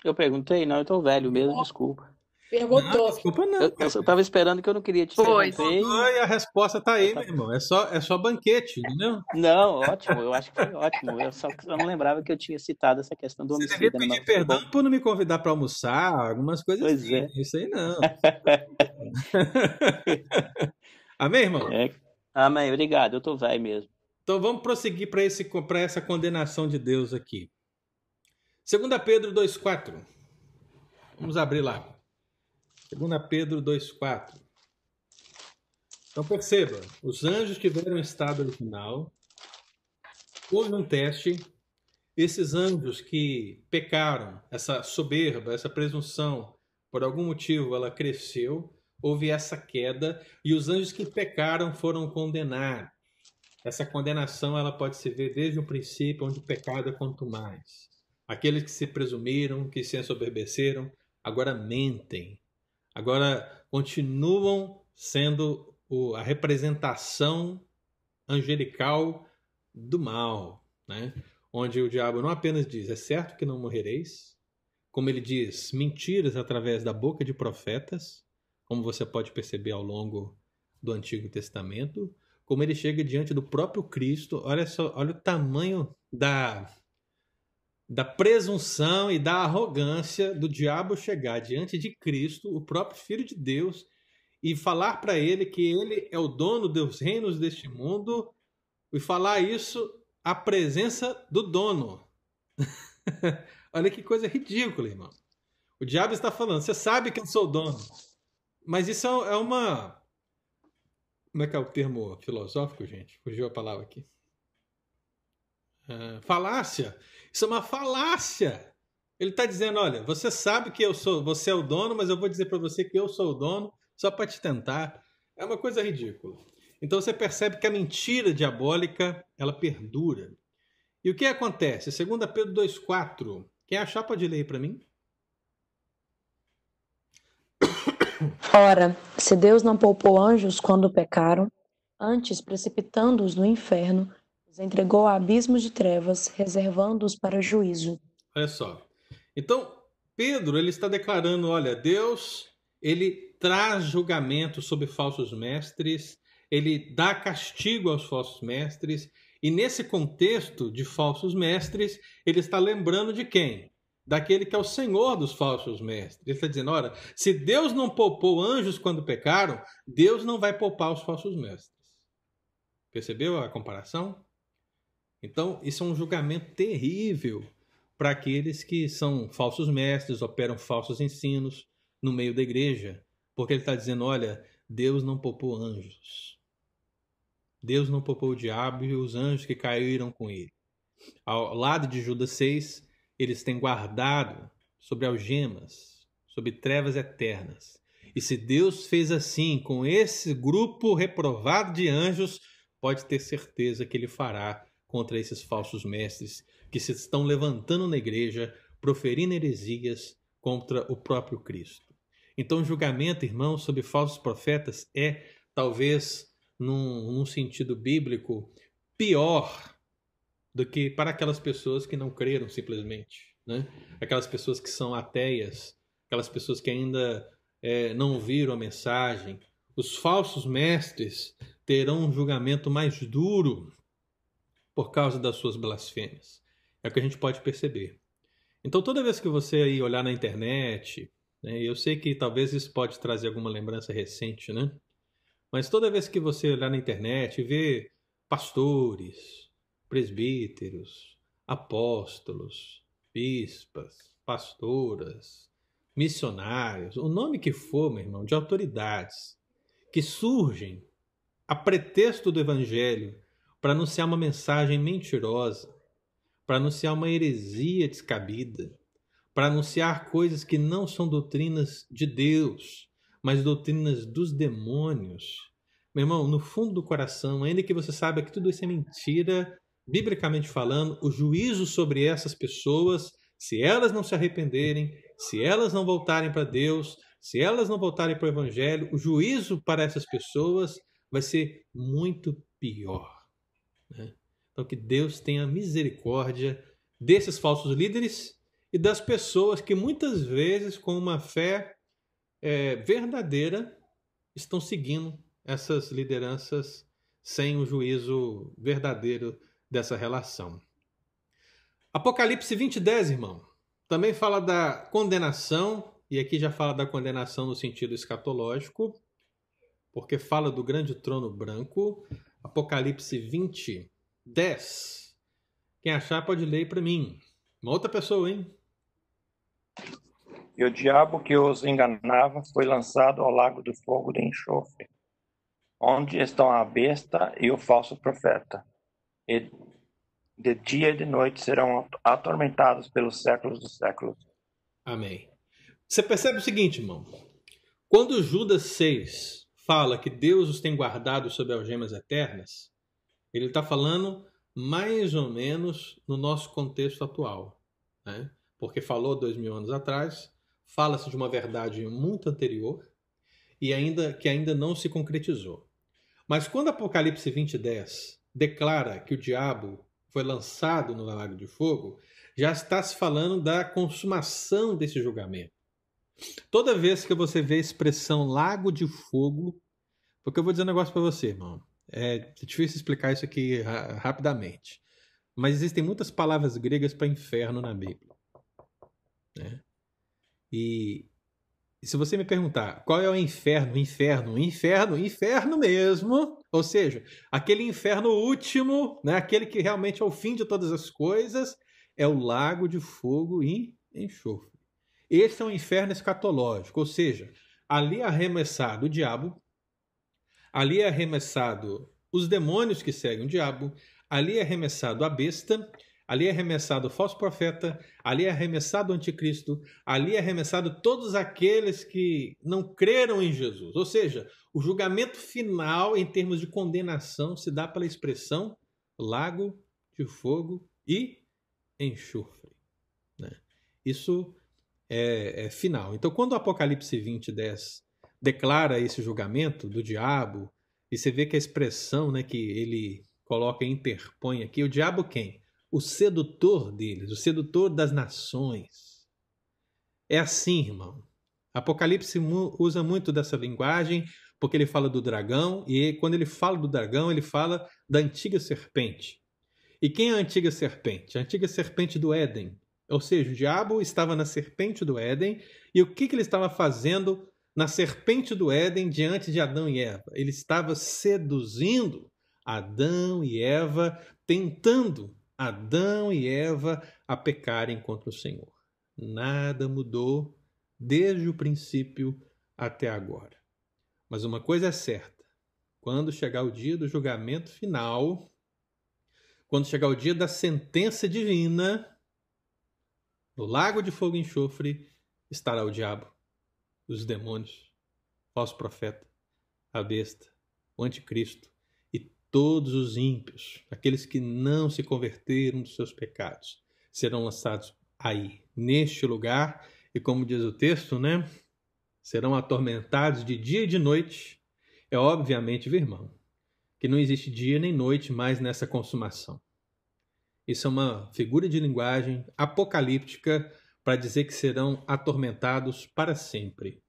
Eu perguntei, não, eu tô velho mesmo, desculpa. Perguntou. Não, desculpa, não. Eu, eu tava esperando que eu não queria te pois. E a resposta tá aí, meu irmão. É só, é só banquete, entendeu? Não, ótimo. Eu acho que foi ótimo. Eu só eu não lembrava que eu tinha citado essa questão do homicídio. Você devia pedir perdão por não me convidar para almoçar, algumas coisas pois assim. É. Isso aí não. Amém, irmão? É. Amém. Obrigado. Eu tô velho mesmo. Então vamos prosseguir para essa condenação de Deus aqui. 2 Pedro 2,4. Vamos abrir lá. 2 Pedro 2,4. Então perceba, os anjos tiveram estado original, houve um teste, esses anjos que pecaram, essa soberba, essa presunção, por algum motivo ela cresceu, houve essa queda, e os anjos que pecaram foram condenados. Essa condenação ela pode se ver desde o princípio, onde o pecado é quanto mais. Aqueles que se presumiram, que se ensoberbeceram, agora mentem. Agora continuam sendo a representação angelical do mal, né? onde o diabo não apenas diz, é certo que não morrereis, como ele diz, mentiras através da boca de profetas, como você pode perceber ao longo do Antigo Testamento, como ele chega diante do próprio Cristo, olha só, olha o tamanho da da presunção e da arrogância do diabo chegar diante de Cristo, o próprio Filho de Deus, e falar para ele que ele é o dono dos reinos deste mundo, e falar isso à presença do dono. Olha que coisa ridícula, irmão. O diabo está falando, você sabe que eu sou o dono. Mas isso é uma. Como é que é o termo filosófico, gente? Fugiu a palavra aqui. Uh, falácia. Isso é uma falácia. Ele está dizendo: olha, você sabe que eu sou, você é o dono, mas eu vou dizer para você que eu sou o dono só para te tentar. É uma coisa ridícula. Então você percebe que a mentira diabólica ela perdura. E o que acontece? 2 Pedro 2,4. Quem achar pode ler para mim? Ora, se Deus não poupou anjos quando pecaram, antes precipitando-os no inferno, os entregou a abismos de trevas, reservando-os para juízo. Olha só. Então, Pedro, ele está declarando, olha, Deus, ele traz julgamento sobre falsos mestres, ele dá castigo aos falsos mestres, e nesse contexto de falsos mestres, ele está lembrando de quem? Daquele que é o senhor dos falsos mestres. Ele está dizendo: olha, se Deus não poupou anjos quando pecaram, Deus não vai poupar os falsos mestres. Percebeu a comparação? Então, isso é um julgamento terrível para aqueles que são falsos mestres, operam falsos ensinos no meio da igreja. Porque ele está dizendo: olha, Deus não poupou anjos. Deus não poupou o diabo e os anjos que caíram com ele. Ao lado de Judas 6, eles têm guardado sobre algemas, sobre trevas eternas. E se Deus fez assim com esse grupo reprovado de anjos, pode ter certeza que ele fará contra esses falsos mestres que se estão levantando na igreja, proferindo heresias contra o próprio Cristo. Então, o julgamento, irmãos, sobre falsos profetas é, talvez, num, num sentido bíblico, pior do que para aquelas pessoas que não creram simplesmente. Né? Aquelas pessoas que são ateias, aquelas pessoas que ainda é, não viram a mensagem. Os falsos mestres terão um julgamento mais duro por causa das suas blasfêmias. É o que a gente pode perceber. Então, toda vez que você aí olhar na internet, né, eu sei que talvez isso pode trazer alguma lembrança recente, né? Mas toda vez que você olhar na internet e ver pastores, presbíteros, apóstolos, bispas, pastoras, missionários, o nome que for, meu irmão, de autoridades que surgem a pretexto do evangelho para anunciar uma mensagem mentirosa, para anunciar uma heresia descabida, para anunciar coisas que não são doutrinas de Deus, mas doutrinas dos demônios. Meu irmão, no fundo do coração, ainda que você saiba que tudo isso é mentira, biblicamente falando, o juízo sobre essas pessoas, se elas não se arrependerem, se elas não voltarem para Deus, se elas não voltarem para o Evangelho, o juízo para essas pessoas vai ser muito pior. Né? Então, que Deus tenha misericórdia desses falsos líderes e das pessoas que muitas vezes, com uma fé é, verdadeira, estão seguindo essas lideranças sem o juízo verdadeiro dessa relação. Apocalipse 20, 10, irmão, também fala da condenação, e aqui já fala da condenação no sentido escatológico, porque fala do grande trono branco, Apocalipse 20, 10. Quem achar pode ler para mim. Uma outra pessoa, hein? E o diabo que os enganava foi lançado ao lago do fogo de enxofre, onde estão a besta e o falso profeta. E de dia e de noite serão atormentados pelos séculos dos séculos. Amém. Você percebe o seguinte, irmão? Quando Judas 6 fala que Deus os tem guardado sob algemas eternas, ele está falando mais ou menos no nosso contexto atual. né? porque falou dois mil anos atrás, fala-se de uma verdade muito anterior e ainda que ainda não se concretizou. Mas quando Apocalipse 20, 10 declara que o diabo foi lançado no lago de fogo, já está se falando da consumação desse julgamento. Toda vez que você vê a expressão lago de fogo, porque eu vou dizer um negócio para você, irmão. É difícil explicar isso aqui rapidamente. Mas existem muitas palavras gregas para inferno na Bíblia. Né? E, e se você me perguntar qual é o inferno, inferno, inferno, inferno mesmo, ou seja, aquele inferno último, né, aquele que realmente é o fim de todas as coisas, é o lago de fogo e enxofre. Esse é o inferno escatológico, ou seja, ali é arremessado o diabo, ali é arremessado os demônios que seguem o diabo, ali é arremessado a besta, ali é arremessado o falso profeta, ali é arremessado o anticristo, ali é arremessado todos aqueles que não creram em Jesus. Ou seja, o julgamento final em termos de condenação se dá pela expressão lago de fogo e enxofre. Né? Isso é, é, final. Então, quando o Apocalipse 20, 10 declara esse julgamento do diabo, e você vê que a expressão né, que ele coloca, interpõe aqui, o diabo quem? O sedutor deles, o sedutor das nações. É assim, irmão. Apocalipse usa muito dessa linguagem porque ele fala do dragão, e quando ele fala do dragão, ele fala da antiga serpente. E quem é a antiga serpente? A antiga serpente do Éden. Ou seja, o diabo estava na serpente do Éden, e o que, que ele estava fazendo na serpente do Éden diante de Adão e Eva? Ele estava seduzindo Adão e Eva, tentando Adão e Eva a pecarem contra o Senhor. Nada mudou desde o princípio até agora. Mas uma coisa é certa: quando chegar o dia do julgamento final, quando chegar o dia da sentença divina, no lago de fogo e enxofre estará o diabo, os demônios, o falso profeta, a besta, o anticristo e todos os ímpios, aqueles que não se converteram dos seus pecados, serão lançados aí, neste lugar, e como diz o texto, né? Serão atormentados de dia e de noite. É obviamente, irmão, que não existe dia nem noite mais nessa consumação. Isso é uma figura de linguagem apocalíptica para dizer que serão atormentados para sempre.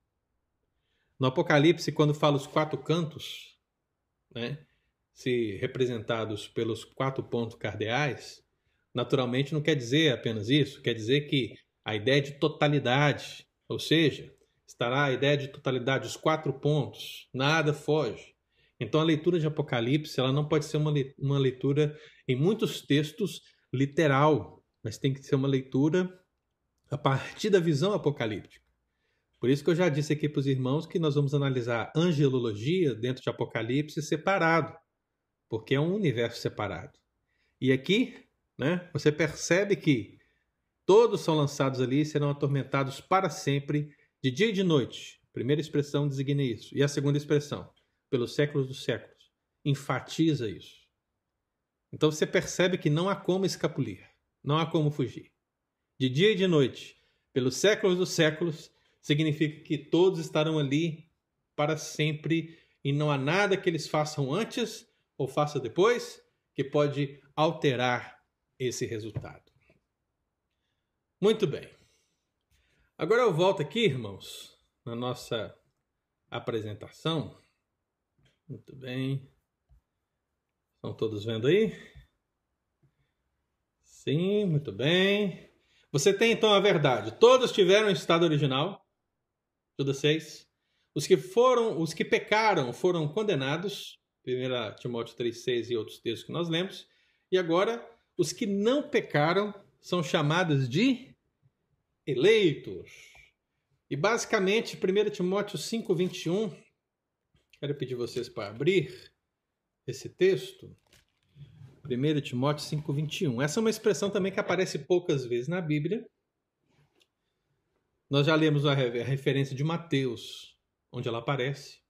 No Apocalipse, quando fala os quatro cantos, né, se representados pelos quatro pontos cardeais, naturalmente não quer dizer apenas isso, quer dizer que a ideia de totalidade, ou seja, estará a ideia de totalidade, os quatro pontos, nada foge. Então a leitura de Apocalipse ela não pode ser uma, uma leitura, em muitos textos, literal, mas tem que ser uma leitura a partir da visão apocalíptica. Por isso que eu já disse aqui para os irmãos que nós vamos analisar angelologia dentro de Apocalipse separado, porque é um universo separado. E aqui, né, você percebe que todos são lançados ali e serão atormentados para sempre de dia e de noite. A primeira expressão designa isso. E a segunda expressão, pelos séculos dos séculos, enfatiza isso. Então você percebe que não há como escapulir, não há como fugir. De dia e de noite, pelos séculos dos séculos, significa que todos estarão ali para sempre e não há nada que eles façam antes ou façam depois que pode alterar esse resultado. Muito bem. Agora eu volto aqui, irmãos, na nossa apresentação. Muito bem. Estão todos vendo aí? Sim, muito bem. Você tem então a verdade. Todos tiveram estado original. Judas 6. Os que foram, os que pecaram foram condenados. 1 Timóteo 3,6 e outros textos que nós lemos. E agora, os que não pecaram são chamados de eleitos. E basicamente, 1 Timóteo 5, 21, quero pedir vocês para abrir esse texto. 1 Timóteo 5, 21. Essa é uma expressão também que aparece poucas vezes na Bíblia. Nós já lemos a referência de Mateus, onde ela aparece.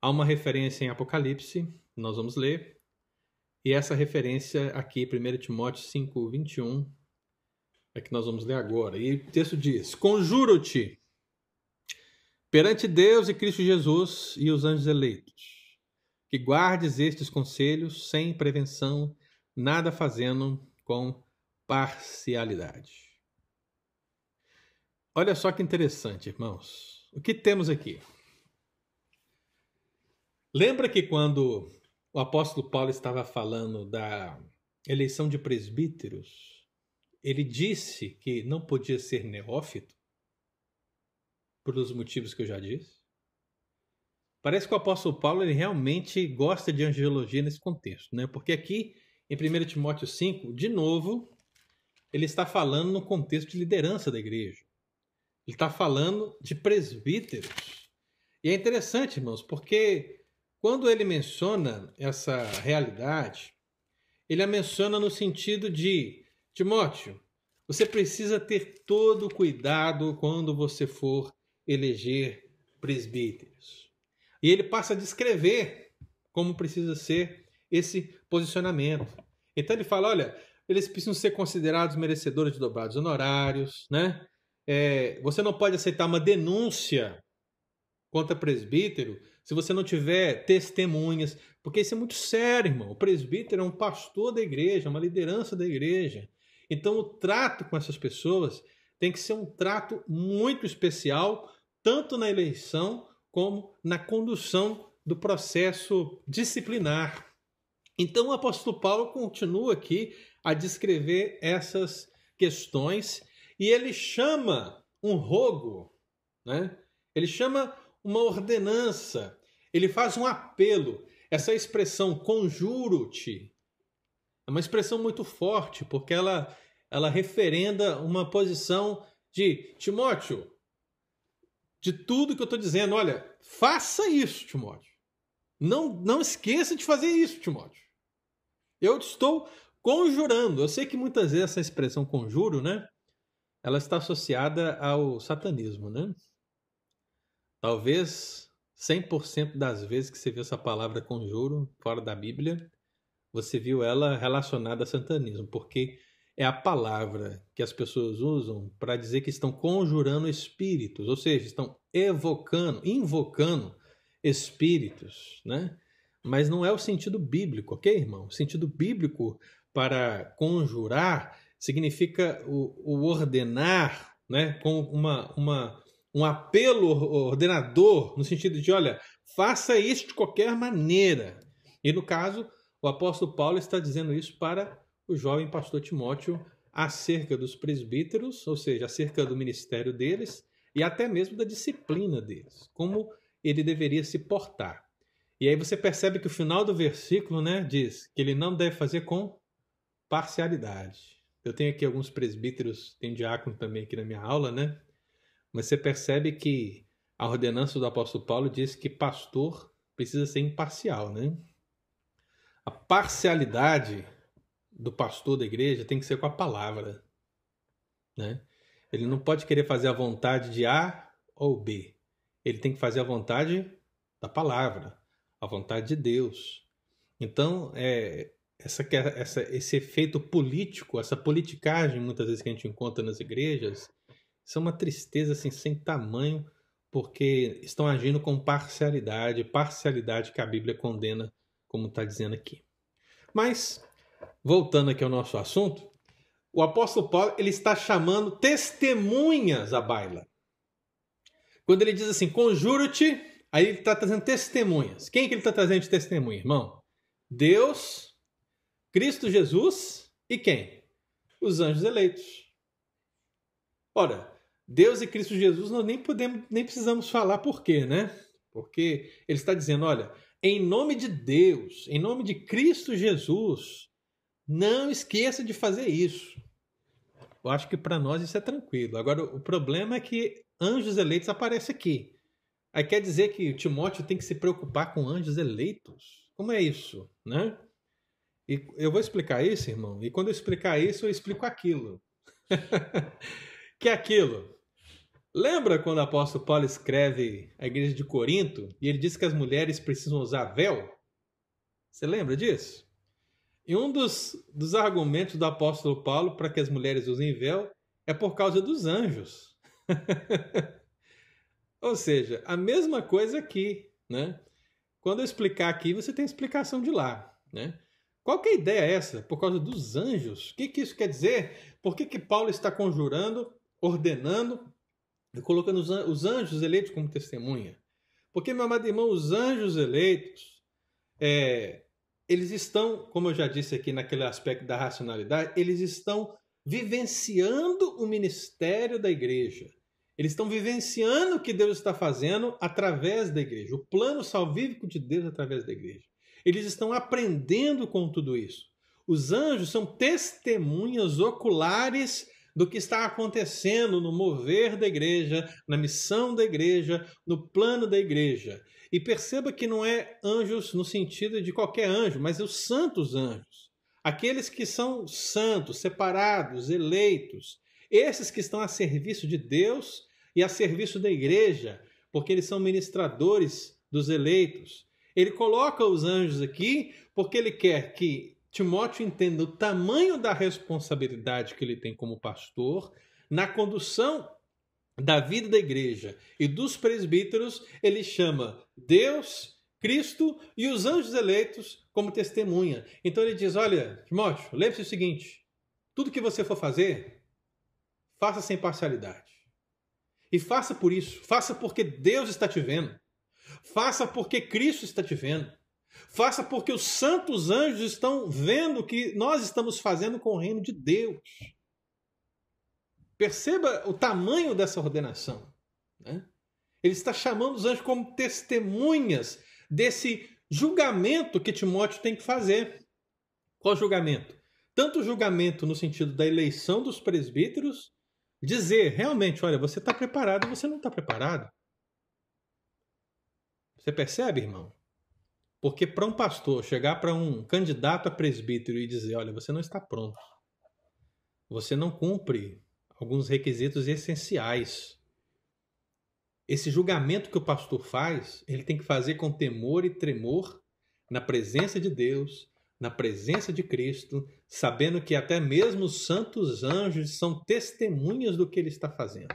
Há uma referência em Apocalipse, nós vamos ler. E essa referência aqui, 1 Timóteo 5, 21, É que nós vamos ler agora. E o texto diz: Conjuro-te perante Deus e Cristo Jesus e os anjos eleitos, que guardes estes conselhos sem prevenção, nada fazendo com parcialidade. Olha só que interessante, irmãos. O que temos aqui? Lembra que quando o apóstolo Paulo estava falando da eleição de presbíteros, ele disse que não podia ser neófito, por os motivos que eu já disse. Parece que o apóstolo Paulo ele realmente gosta de angelologia nesse contexto, né? porque aqui em 1 Timóteo 5, de novo, ele está falando no contexto de liderança da igreja. Ele está falando de presbíteros. E é interessante, irmãos, porque quando ele menciona essa realidade, ele a menciona no sentido de Timóteo, você precisa ter todo o cuidado quando você for eleger presbíteros. E ele passa a descrever como precisa ser esse posicionamento. Então ele fala: olha, eles precisam ser considerados merecedores de dobrados honorários, né? É, você não pode aceitar uma denúncia contra presbítero se você não tiver testemunhas, porque isso é muito sério, irmão. O presbítero é um pastor da igreja, uma liderança da igreja. Então, o trato com essas pessoas tem que ser um trato muito especial, tanto na eleição como na condução do processo disciplinar. Então, o apóstolo Paulo continua aqui a descrever essas questões e ele chama um rogo, né? ele chama uma ordenança, ele faz um apelo. Essa expressão conjuro-te é uma expressão muito forte, porque ela, ela referenda uma posição de Timóteo, de tudo que eu estou dizendo, olha, faça isso, Timóteo. Não, não esqueça de fazer isso, Timóteo. Eu estou conjurando. Eu sei que muitas vezes essa expressão conjuro, né? Ela está associada ao satanismo, né? Talvez 100% das vezes que você viu essa palavra conjuro fora da Bíblia, você viu ela relacionada a satanismo, porque é a palavra que as pessoas usam para dizer que estão conjurando espíritos, ou seja, estão evocando, invocando espíritos, né? Mas não é o sentido bíblico, ok, irmão? O sentido bíblico para conjurar significa o, o ordenar, né? Com uma, uma um apelo ordenador, no sentido de, olha, faça isso de qualquer maneira. E no caso, o apóstolo Paulo está dizendo isso para o jovem pastor Timóteo acerca dos presbíteros, ou seja, acerca do ministério deles e até mesmo da disciplina deles, como ele deveria se portar. E aí você percebe que o final do versículo né, diz que ele não deve fazer com parcialidade. Eu tenho aqui alguns presbíteros, tem diácono também aqui na minha aula, né? Mas você percebe que a ordenança do apóstolo Paulo diz que pastor precisa ser imparcial, né? A parcialidade do pastor da igreja tem que ser com a palavra, né? Ele não pode querer fazer a vontade de A ou B. Ele tem que fazer a vontade da palavra, a vontade de Deus. Então, é, essa, essa, esse efeito político, essa politicagem, muitas vezes que a gente encontra nas igrejas, isso é uma tristeza assim, sem tamanho, porque estão agindo com parcialidade, parcialidade que a Bíblia condena, como está dizendo aqui. Mas, voltando aqui ao nosso assunto, o apóstolo Paulo ele está chamando testemunhas à baila. Quando ele diz assim, conjuro-te, aí ele está trazendo testemunhas. Quem que ele está trazendo de testemunha, irmão? Deus, Cristo Jesus e quem? Os anjos eleitos. Ora, Deus e Cristo Jesus nós nem podemos, nem precisamos falar por quê, né? Porque ele está dizendo, olha, em nome de Deus, em nome de Cristo Jesus, não esqueça de fazer isso. Eu acho que para nós isso é tranquilo. Agora, o problema é que anjos eleitos aparecem aqui. Aí quer dizer que Timóteo tem que se preocupar com anjos eleitos? Como é isso, né? E eu vou explicar isso, irmão. E quando eu explicar isso, eu explico aquilo. que é aquilo? Lembra quando o apóstolo Paulo escreve a igreja de Corinto e ele diz que as mulheres precisam usar véu? Você lembra disso? E um dos, dos argumentos do apóstolo Paulo para que as mulheres usem véu é por causa dos anjos. Ou seja, a mesma coisa aqui, né? Quando eu explicar aqui, você tem explicação de lá, né? Qual que é a ideia essa? Por causa dos anjos. O que, que isso quer dizer? Por que, que Paulo está conjurando, ordenando e colocando os anjos eleitos como testemunha? Porque, meu amado irmão, os anjos eleitos, é, eles estão, como eu já disse aqui naquele aspecto da racionalidade, eles estão vivenciando o ministério da igreja. Eles estão vivenciando o que Deus está fazendo através da igreja, o plano salvífico de Deus através da igreja. Eles estão aprendendo com tudo isso. Os anjos são testemunhas oculares do que está acontecendo no mover da igreja, na missão da igreja, no plano da igreja. E perceba que não é anjos no sentido de qualquer anjo, mas os santos anjos. Aqueles que são santos, separados, eleitos. Esses que estão a serviço de Deus e a serviço da igreja, porque eles são ministradores dos eleitos. Ele coloca os anjos aqui porque ele quer que Timóteo entenda o tamanho da responsabilidade que ele tem como pastor na condução da vida da igreja e dos presbíteros, ele chama Deus, Cristo e os anjos eleitos como testemunha. Então ele diz: Olha, Timóteo, lembre-se o seguinte: tudo que você for fazer, faça sem parcialidade. E faça por isso, faça porque Deus está te vendo. Faça porque Cristo está te vendo. Faça porque os santos anjos estão vendo o que nós estamos fazendo com o reino de Deus. Perceba o tamanho dessa ordenação. Né? Ele está chamando os anjos como testemunhas desse julgamento que Timóteo tem que fazer. Qual julgamento? Tanto o julgamento no sentido da eleição dos presbíteros, dizer realmente, olha, você está preparado ou você não está preparado. Você percebe, irmão? Porque para um pastor chegar para um candidato a presbítero e dizer: olha, você não está pronto, você não cumpre alguns requisitos essenciais. Esse julgamento que o pastor faz, ele tem que fazer com temor e tremor na presença de Deus, na presença de Cristo, sabendo que até mesmo os santos anjos são testemunhas do que ele está fazendo,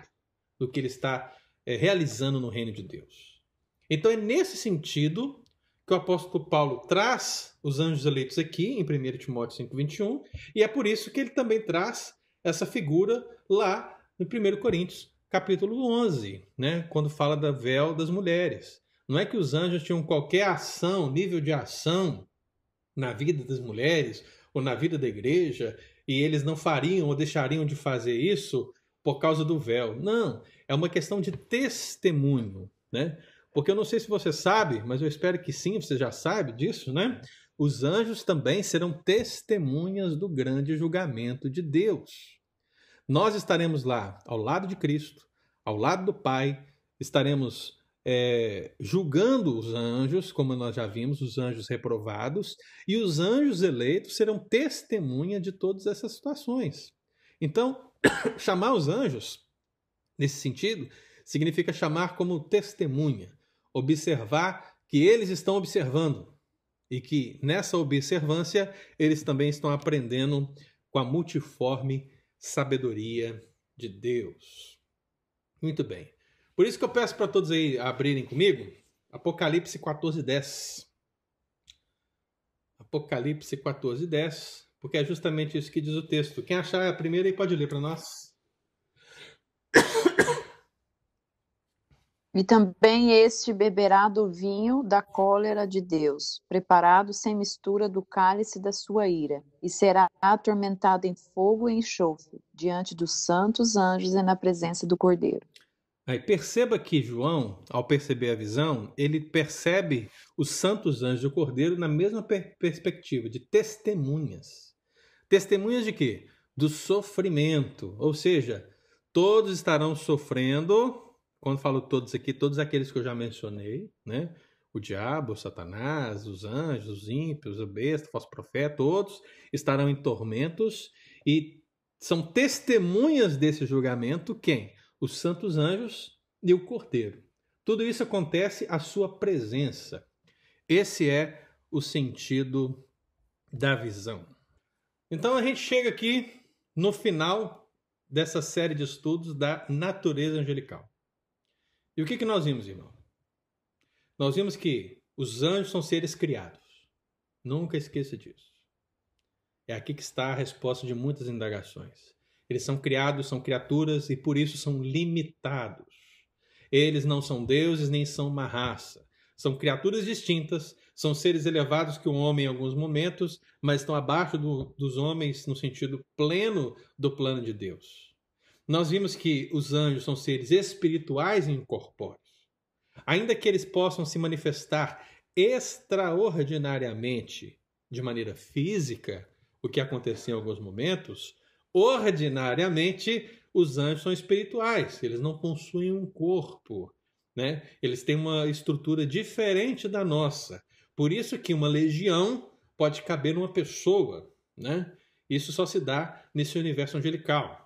do que ele está é, realizando no reino de Deus. Então é nesse sentido que o apóstolo Paulo traz os anjos eleitos aqui, em 1 Timóteo 5,21, e é por isso que ele também traz essa figura lá no 1 Coríntios, capítulo 11, né, quando fala da véu das mulheres. Não é que os anjos tinham qualquer ação, nível de ação na vida das mulheres ou na vida da igreja, e eles não fariam ou deixariam de fazer isso por causa do véu. Não, é uma questão de testemunho, né? Porque eu não sei se você sabe, mas eu espero que sim, você já sabe disso, né? Os anjos também serão testemunhas do grande julgamento de Deus. Nós estaremos lá ao lado de Cristo, ao lado do Pai, estaremos é, julgando os anjos, como nós já vimos, os anjos reprovados, e os anjos eleitos serão testemunha de todas essas situações. Então, chamar os anjos, nesse sentido, significa chamar como testemunha observar que eles estão observando e que nessa observância eles também estão aprendendo com a multiforme sabedoria de Deus. Muito bem. Por isso que eu peço para todos aí abrirem comigo Apocalipse 14, 10. Apocalipse 14, 10, porque é justamente isso que diz o texto. Quem achar a primeira aí pode ler para nós. E também este beberá do vinho da cólera de Deus, preparado sem mistura do cálice da sua ira, e será atormentado em fogo e enxofre, diante dos santos anjos e na presença do Cordeiro. Aí perceba que João, ao perceber a visão, ele percebe os santos anjos e o Cordeiro na mesma per perspectiva de testemunhas. Testemunhas de quê? Do sofrimento, ou seja, todos estarão sofrendo quando falo todos aqui, todos aqueles que eu já mencionei, né? O diabo, o Satanás, os anjos, os ímpios, o besta, o falso profeta, todos estarão em tormentos e são testemunhas desse julgamento quem? Os santos anjos e o cordeiro. Tudo isso acontece à sua presença. Esse é o sentido da visão. Então a gente chega aqui no final dessa série de estudos da natureza angelical. E o que, que nós vimos, irmão? Nós vimos que os anjos são seres criados. Nunca esqueça disso. É aqui que está a resposta de muitas indagações. Eles são criados, são criaturas e por isso são limitados. Eles não são deuses nem são uma raça. São criaturas distintas, são seres elevados que o homem em alguns momentos, mas estão abaixo do, dos homens no sentido pleno do plano de Deus. Nós vimos que os anjos são seres espirituais e incorpóreos. Ainda que eles possam se manifestar extraordinariamente de maneira física, o que aconteceu em alguns momentos, ordinariamente os anjos são espirituais, eles não possuem um corpo, né? Eles têm uma estrutura diferente da nossa. Por isso que uma legião pode caber numa pessoa, né? Isso só se dá nesse universo angelical.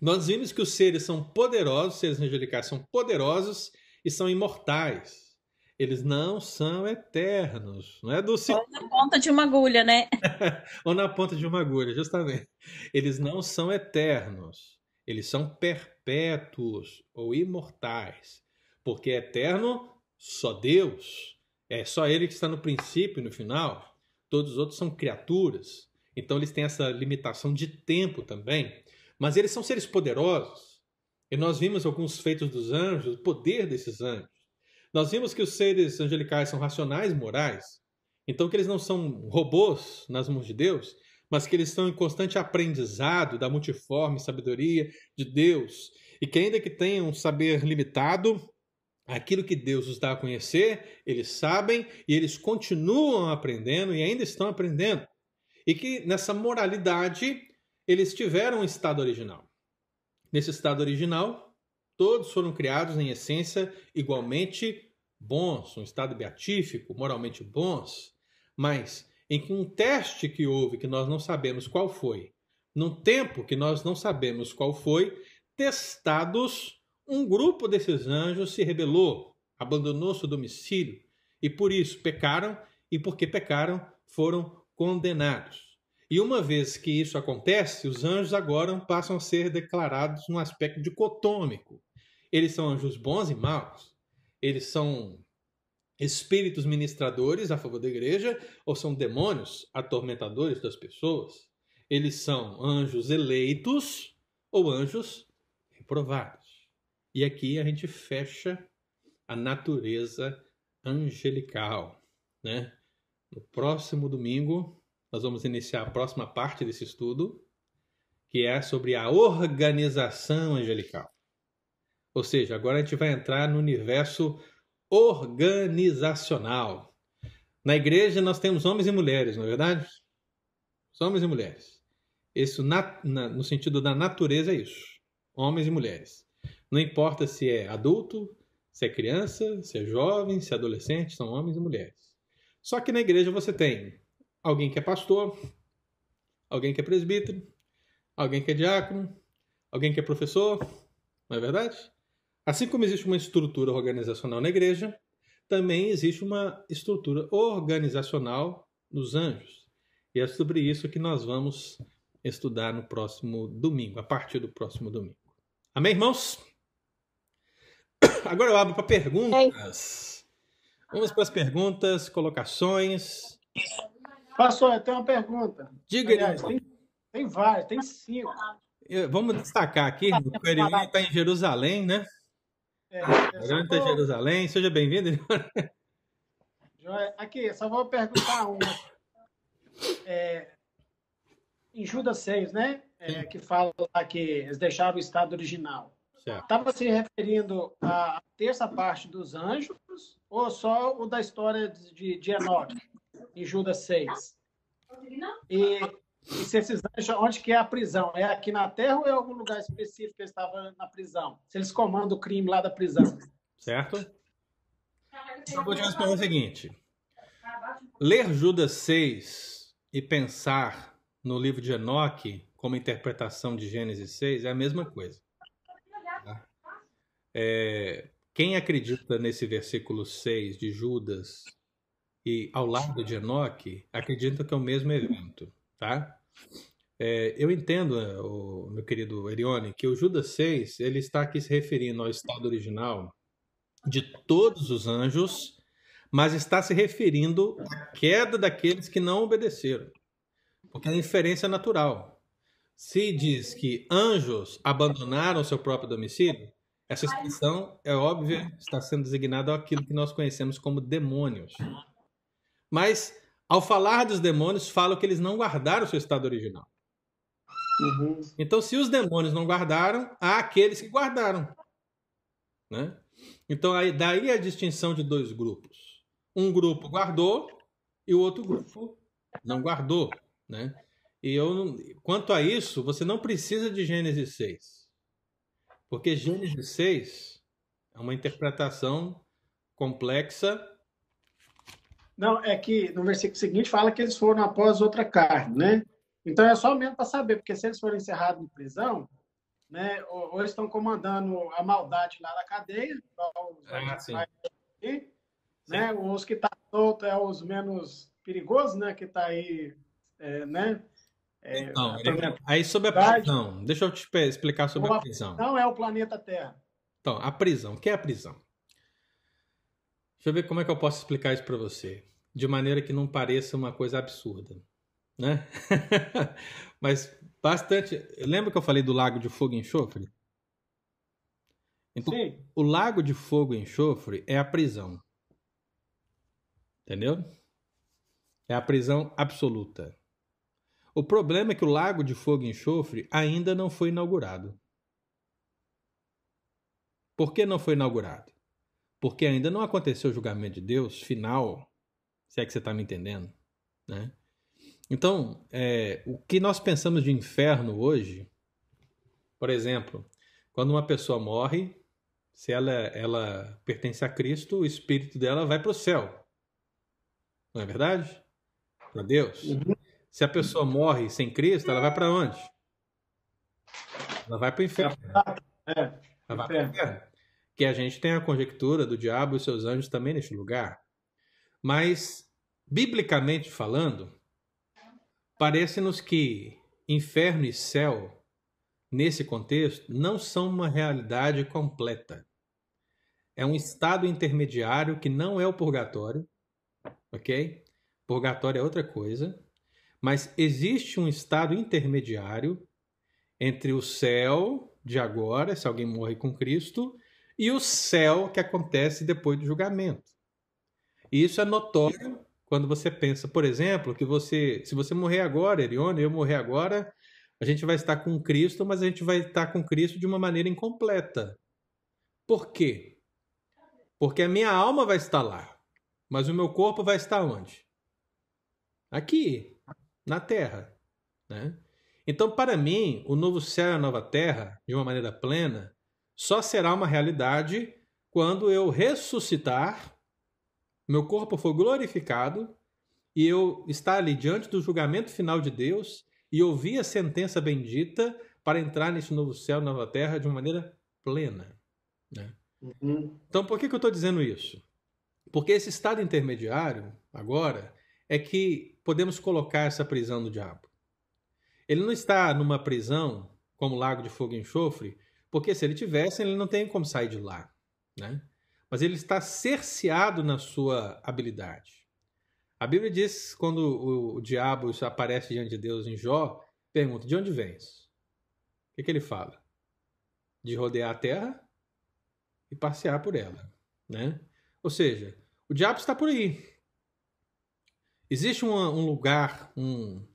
Nós vimos que os seres são poderosos, os seres angelicais são poderosos e são imortais. Eles não são eternos, não é do Ou na ponta de uma agulha, né? Ou na ponta de uma agulha, justamente. Eles não são eternos. Eles são perpétuos ou imortais. Porque eterno só Deus. É só ele que está no princípio e no final. Todos os outros são criaturas. Então eles têm essa limitação de tempo também. Mas eles são seres poderosos. E nós vimos alguns feitos dos anjos, o poder desses anjos. Nós vimos que os seres angelicais são racionais, morais, então que eles não são robôs nas mãos de Deus, mas que eles estão em constante aprendizado da multiforme sabedoria de Deus, e que ainda que tenham um saber limitado, aquilo que Deus os dá a conhecer, eles sabem e eles continuam aprendendo e ainda estão aprendendo. E que nessa moralidade eles tiveram um estado original. Nesse estado original, todos foram criados em essência igualmente bons, um estado beatífico, moralmente bons, mas em que um teste que houve que nós não sabemos qual foi, num tempo que nós não sabemos qual foi, testados, um grupo desses anjos se rebelou, abandonou seu domicílio e por isso pecaram e porque pecaram foram condenados. E uma vez que isso acontece, os anjos agora passam a ser declarados num aspecto dicotômico. Eles são anjos bons e maus eles são espíritos ministradores a favor da igreja ou são demônios atormentadores das pessoas? Eles são anjos eleitos ou anjos reprovados? E aqui a gente fecha a natureza angelical, né? No próximo domingo nós vamos iniciar a próxima parte desse estudo, que é sobre a organização angelical. Ou seja, agora a gente vai entrar no universo organizacional. Na igreja nós temos homens e mulheres, não é verdade? Homens e mulheres. Isso na, na, no sentido da natureza é isso. Homens e mulheres. Não importa se é adulto, se é criança, se é jovem, se é adolescente, são homens e mulheres. Só que na igreja você tem alguém que é pastor, alguém que é presbítero, alguém que é diácono, alguém que é professor, não é verdade? Assim como existe uma estrutura organizacional na igreja, também existe uma estrutura organizacional nos anjos. E é sobre isso que nós vamos estudar no próximo domingo, a partir do próximo domingo. Amém, irmãos? Agora eu abro para perguntas. Vamos para as perguntas, colocações. Pastor, eu tenho uma pergunta. Diga, Aliás, tem, tem várias, tem cinco. Vamos destacar aqui, o Eriwan está em Jerusalém, né? É, Grande vou... Jerusalém, seja bem-vindo. Aqui, só vou perguntar uma. É, em Judas 6, né? É, que fala lá que eles deixaram o estado original. Estava se referindo à terça parte dos anjos ou só o da história de, de Enoque, em Judas 6? E e se esses anjos, onde que é a prisão? É aqui na Terra ou é algum lugar específico que eles estavam na prisão? Se eles comandam o crime lá da prisão. Certo? Então, vou te responder o seguinte. Ler Judas 6 e pensar no livro de Enoque como interpretação de Gênesis 6 é a mesma coisa. Tá? É, quem acredita nesse versículo 6 de Judas e ao lado de Enoque, acredita que é o mesmo evento tá? É, eu entendo, é, o, meu querido Erione, que o Judas 6 ele está aqui se referindo ao estado original de todos os anjos, mas está se referindo à queda daqueles que não obedeceram. Porque a inferência é natural. Se diz que anjos abandonaram seu próprio domicílio, essa expressão é óbvia, está sendo designada aquilo que nós conhecemos como demônios. Mas, ao falar dos demônios, fala que eles não guardaram seu estado original. Uhum. Então, se os demônios não guardaram, há aqueles que guardaram. Né? Então, aí, daí a distinção de dois grupos. Um grupo guardou e o outro grupo não guardou. Né? E eu, quanto a isso, você não precisa de Gênesis 6. Porque Gênesis 6 é uma interpretação complexa. Não, é que no versículo seguinte fala que eles foram após outra carne, né? Então é só mesmo para saber, porque se eles forem encerrados em prisão, né, ou, ou estão comandando a maldade lá na cadeia, os ah, aqui, né, os que estão tá soltos é os menos perigosos, né, que está aí, é, né? É, então, aí sobre a prisão, deixa eu te explicar sobre a prisão. Não é o planeta Terra. Então, a prisão, o que é a prisão? Deixa eu ver como é que eu posso explicar isso para você, de maneira que não pareça uma coisa absurda né? Mas bastante. Lembra que eu falei do lago de fogo e enxofre? Então, Sim. o lago de fogo e enxofre é a prisão. Entendeu? É a prisão absoluta. O problema é que o lago de fogo e enxofre ainda não foi inaugurado. Por que não foi inaugurado? Porque ainda não aconteceu o julgamento de Deus final, se é que você está me entendendo, né? Então, é, o que nós pensamos de inferno hoje, por exemplo, quando uma pessoa morre, se ela, ela pertence a Cristo, o espírito dela vai para o céu. Não é verdade? Para Deus. Uhum. Se a pessoa morre sem Cristo, ela vai para onde? Ela vai para o inferno. É, ela vai para o inferno. Que a gente tem a conjectura do diabo e seus anjos também neste lugar. Mas, biblicamente falando, Parece-nos que inferno e céu, nesse contexto, não são uma realidade completa. É um estado intermediário que não é o purgatório, ok? Purgatório é outra coisa, mas existe um estado intermediário entre o céu de agora, se alguém morre com Cristo, e o céu que acontece depois do julgamento. E isso é notório quando você pensa, por exemplo, que você, se você morrer agora, Erione, eu morrer agora, a gente vai estar com Cristo, mas a gente vai estar com Cristo de uma maneira incompleta. Por quê? Porque a minha alma vai estar lá, mas o meu corpo vai estar onde? Aqui, na terra, né? Então, para mim, o novo céu e a nova terra, de uma maneira plena, só será uma realidade quando eu ressuscitar meu corpo foi glorificado e eu estar ali diante do julgamento final de Deus e ouvir a sentença bendita para entrar nesse novo céu, nova terra de uma maneira plena. Né? Uhum. Então, por que, que eu estou dizendo isso? Porque esse estado intermediário, agora, é que podemos colocar essa prisão do diabo. Ele não está numa prisão como lago de fogo e enxofre, porque se ele tivesse, ele não tem como sair de lá. Né? mas ele está cerceado na sua habilidade. A Bíblia diz, quando o, o diabo aparece diante de Deus em Jó, pergunta: De onde vens? O que, que ele fala? De rodear a terra e passear por ela. Né? Ou seja, o diabo está por aí. Existe um, um lugar, um,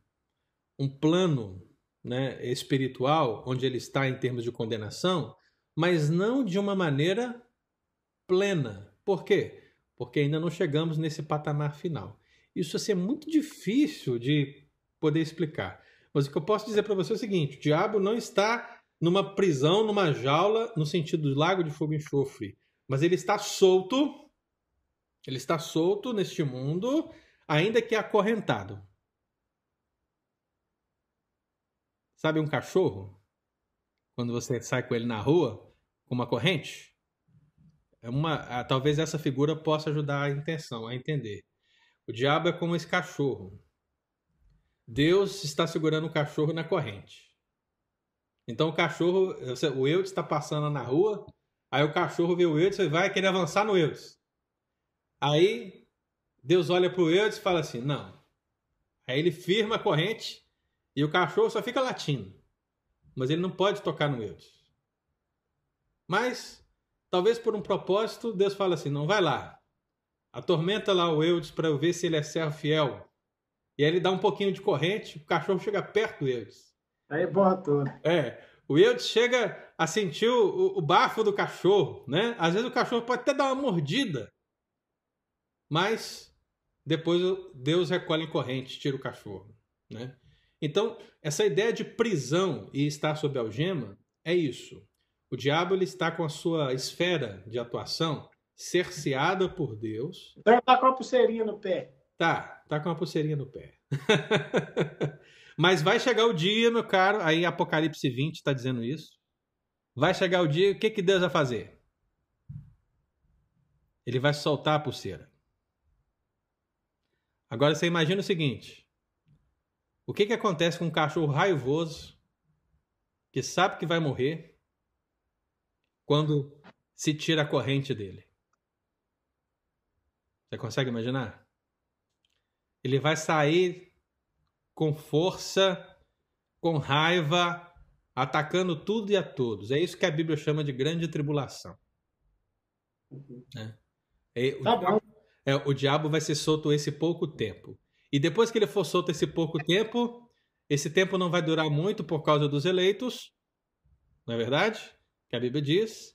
um plano né, espiritual onde ele está em termos de condenação, mas não de uma maneira plena. Por quê? Porque ainda não chegamos nesse patamar final. Isso assim, é muito difícil de poder explicar. Mas o que eu posso dizer para você é o seguinte: o diabo não está numa prisão, numa jaula, no sentido do lago de fogo e enxofre, mas ele está solto. Ele está solto neste mundo, ainda que acorrentado. Sabe um cachorro? Quando você sai com ele na rua com uma corrente? É uma, talvez essa figura possa ajudar a intenção, a entender. O diabo é como esse cachorro. Deus está segurando o cachorro na corrente. Então o cachorro, o Eudes está passando na rua, aí o cachorro vê o Eudes e vai querer avançar no Eudes. Aí Deus olha para o Eudes e fala assim: não. Aí ele firma a corrente e o cachorro só fica latindo. Mas ele não pode tocar no Eudes. Mas, talvez por um propósito, Deus fala assim: não, vai lá. Atormenta lá o Eudes para eu ver se ele é servo fiel. E aí ele dá um pouquinho de corrente, o cachorro chega perto do Eudes. Aí tudo. É. O Eudes chega a sentir o, o bafo do cachorro, né? Às vezes o cachorro pode até dar uma mordida. Mas depois Deus recolhe a corrente, tira o cachorro, né? Então, essa ideia de prisão e estar sob algema é isso. O diabo ele está com a sua esfera de atuação cerceada por Deus. Então está com a pulseirinha no pé. Tá, tá com a pulseirinha no pé. Mas vai chegar o dia, meu caro, aí Apocalipse 20 está dizendo isso. Vai chegar o dia, o que, que Deus vai fazer? Ele vai soltar a pulseira. Agora você imagina o seguinte: o que, que acontece com um cachorro raivoso que sabe que vai morrer quando se tira a corrente dele. Você consegue imaginar? Ele vai sair com força, com raiva, atacando tudo e a todos. É isso que a Bíblia chama de grande tribulação. É. o, tá diabo, é, o diabo vai ser solto esse pouco tempo. E depois que ele for solto esse pouco tempo, esse tempo não vai durar muito por causa dos eleitos, não é verdade? que a Bíblia diz.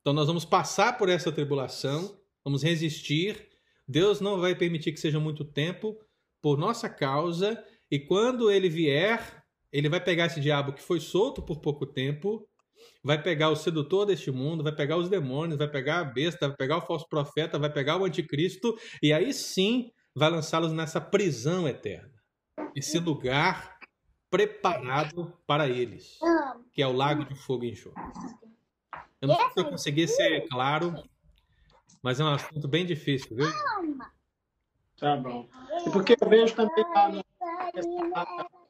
Então nós vamos passar por essa tribulação, vamos resistir. Deus não vai permitir que seja muito tempo por nossa causa, e quando ele vier, ele vai pegar esse diabo que foi solto por pouco tempo, vai pegar o sedutor deste mundo, vai pegar os demônios, vai pegar a besta, vai pegar o falso profeta, vai pegar o anticristo, e aí sim vai lançá-los nessa prisão eterna. Esse lugar preparado para eles, que é o lago de fogo e enxofre. Eu não sei se eu consegui ser claro, mas é um assunto bem difícil, viu? Tá bom. E porque eu vejo também lá no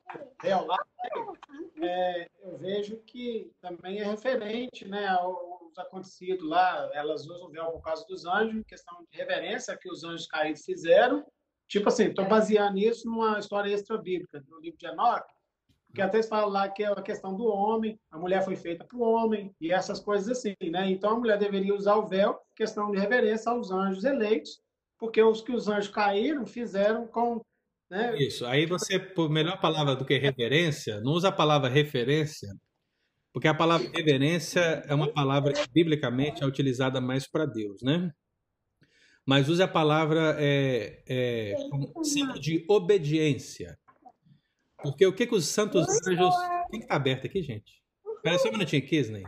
é, eu vejo que também é referente né, aos acontecidos lá. Elas usam o véu por causa dos anjos, questão de reverência que os anjos caídos fizeram. Tipo assim, estou baseando isso numa história extra-bíblica, no livro de Enoch, porque até eles falam lá que é a questão do homem, a mulher foi feita para o homem, e essas coisas assim, né? Então a mulher deveria usar o véu, questão de reverência aos anjos eleitos, porque os que os anjos caíram fizeram com. Né? Isso, aí você, por melhor palavra do que reverência, não usa a palavra referência, porque a palavra reverência é uma palavra que biblicamente é utilizada mais para Deus, né? Mas use a palavra é, é, símbolo de obediência. Porque o que, que os santos anjos. Quem que tá aberto aqui, gente? Espera só um minutinho, Kisney.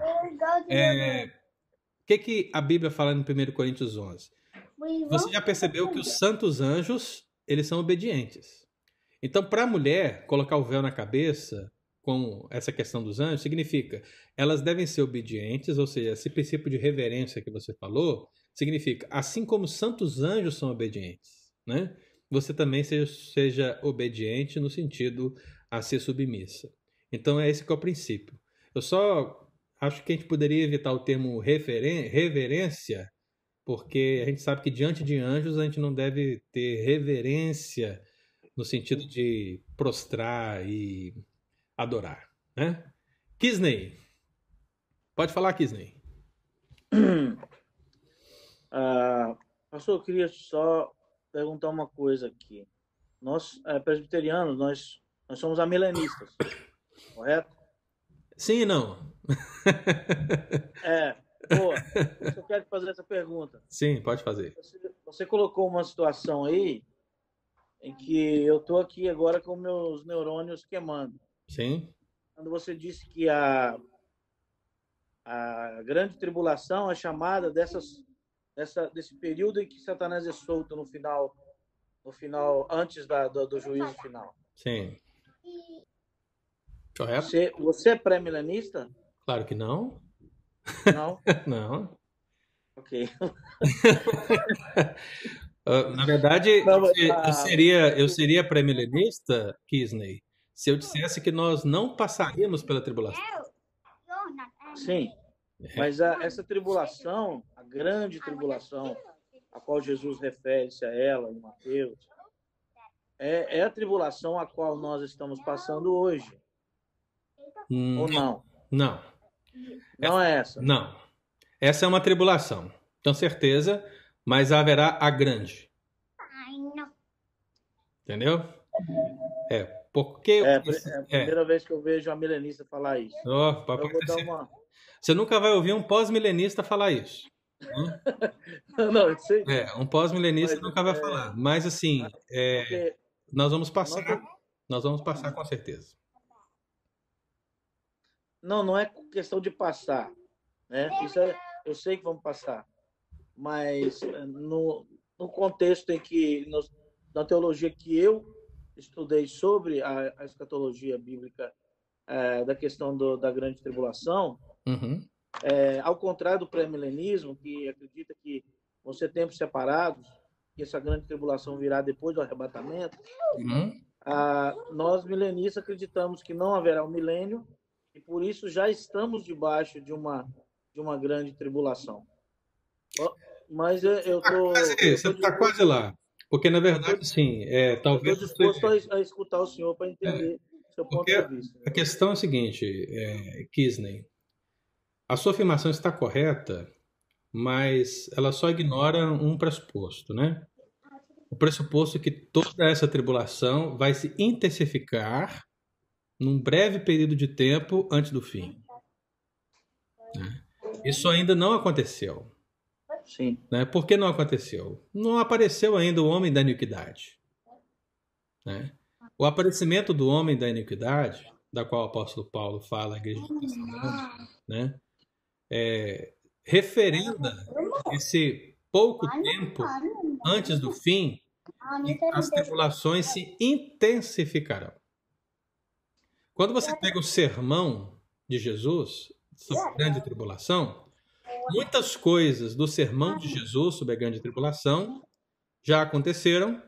É... O que, que a Bíblia fala no 1 Coríntios 11? Você já percebeu que os santos anjos, eles são obedientes. Então, para a mulher colocar o véu na cabeça com essa questão dos anjos, significa elas devem ser obedientes, ou seja, esse princípio de reverência que você falou, significa assim como santos anjos são obedientes, né? você também seja, seja obediente no sentido a ser submissa. Então é esse que é o princípio. Eu só acho que a gente poderia evitar o termo reverência, porque a gente sabe que diante de anjos a gente não deve ter reverência no sentido de prostrar e adorar, né? Kisney. Pode falar, Kisney. Uh, pastor, eu queria só perguntar uma coisa aqui. Nós, é, presbiterianos, nós, nós somos amilenistas, correto? Sim e não. é, boa. Eu quero fazer essa pergunta. Sim, pode fazer. Você, você colocou uma situação aí em que eu estou aqui agora com meus neurônios queimando. Sim. Quando você disse que a, a grande tribulação é chamada dessas dessa, desse período em que Satanás é solto no final, no final antes da, do, do juízo final. Sim. Correto? Você, você é pré-milenista? Claro que não. Não? não. Ok. Uh, na verdade, não, eu, eu, seria, eu seria pré-milenista, Kisney, se eu dissesse que nós não passaríamos pela tribulação. Sim, é. mas a, essa tribulação, a grande tribulação, a qual Jesus refere-se a ela em Mateus, é, é, a tribulação a qual nós estamos passando hoje. Hum, Ou não? Não. Não é essa? Não. Essa é uma tribulação, com certeza, mas haverá a grande. Entendeu? É, porque. É, é a é. primeira é. vez que eu vejo a milenista falar isso. Oh, uma... Você nunca vai ouvir um pós-milenista falar isso. não, eu sei. É, um pós-milenista nunca vai é... falar. Mas assim, é, nós vamos passar. Nós vamos passar com certeza. Não, não é questão de passar. Né? Isso é, eu sei que vamos passar. Mas eh, no, no contexto em que, na teologia que eu estudei sobre a, a escatologia bíblica é, da questão do, da grande tribulação, uhum. é, ao contrário do pré-milenismo, que acredita que vão ser tempos separados, que essa grande tribulação virá depois do arrebatamento, uhum. a, nós milenistas acreditamos que não haverá um milênio e por isso já estamos debaixo de uma de uma grande tribulação. Mas eu tô, você está quase lá, porque na verdade sim, é talvez estou disposto a, a, escutar o senhor para entender é, seu ponto de vista. A questão é a seguinte, é, Kisney, a sua afirmação está correta, mas ela só ignora um pressuposto, né? O pressuposto é que toda essa tribulação vai se intensificar num breve período de tempo antes do fim. Né? Isso ainda não aconteceu. Sim. Né? Por que não aconteceu? Não apareceu ainda o homem da iniquidade. Né? O aparecimento do homem da iniquidade, da qual o apóstolo Paulo fala à igreja de Tessalônica, né? É, referenda esse pouco tempo antes do fim as tribulações se intensificarão. Quando você pega o sermão de Jesus sobre a grande tribulação, muitas coisas do sermão de Jesus sobre a grande tribulação já aconteceram,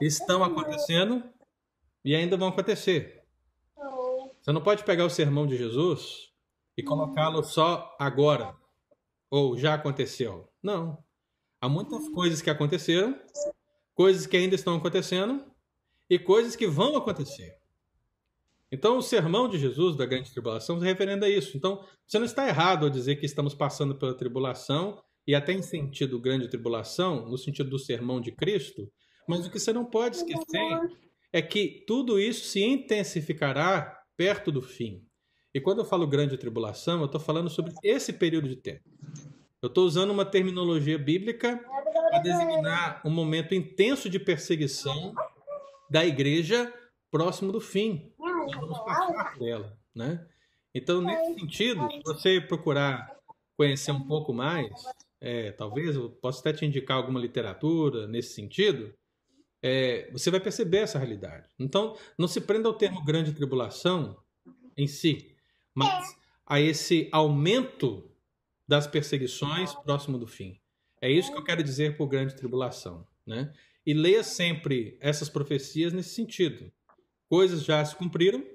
estão acontecendo e ainda vão acontecer. Você não pode pegar o sermão de Jesus e colocá-lo só agora ou já aconteceu. Não. Há muitas coisas que aconteceram, coisas que ainda estão acontecendo e coisas que vão acontecer. Então, o sermão de Jesus da grande tribulação se referendo a isso. Então, você não está errado ao dizer que estamos passando pela tribulação, e até em sentido grande tribulação, no sentido do sermão de Cristo, mas o que você não pode esquecer é que tudo isso se intensificará perto do fim. E quando eu falo grande tribulação, eu estou falando sobre esse período de tempo. Eu estou usando uma terminologia bíblica para designar um momento intenso de perseguição da igreja próximo do fim vamos passar por ela, né? Então, nesse sentido, se você procurar conhecer um pouco mais, é, talvez eu possa até te indicar alguma literatura nesse sentido, é, você vai perceber essa realidade. Então, não se prenda ao termo grande tribulação em si, mas a esse aumento das perseguições próximo do fim. É isso que eu quero dizer por grande tribulação, né? E leia sempre essas profecias nesse sentido. Coisas já se cumpriram,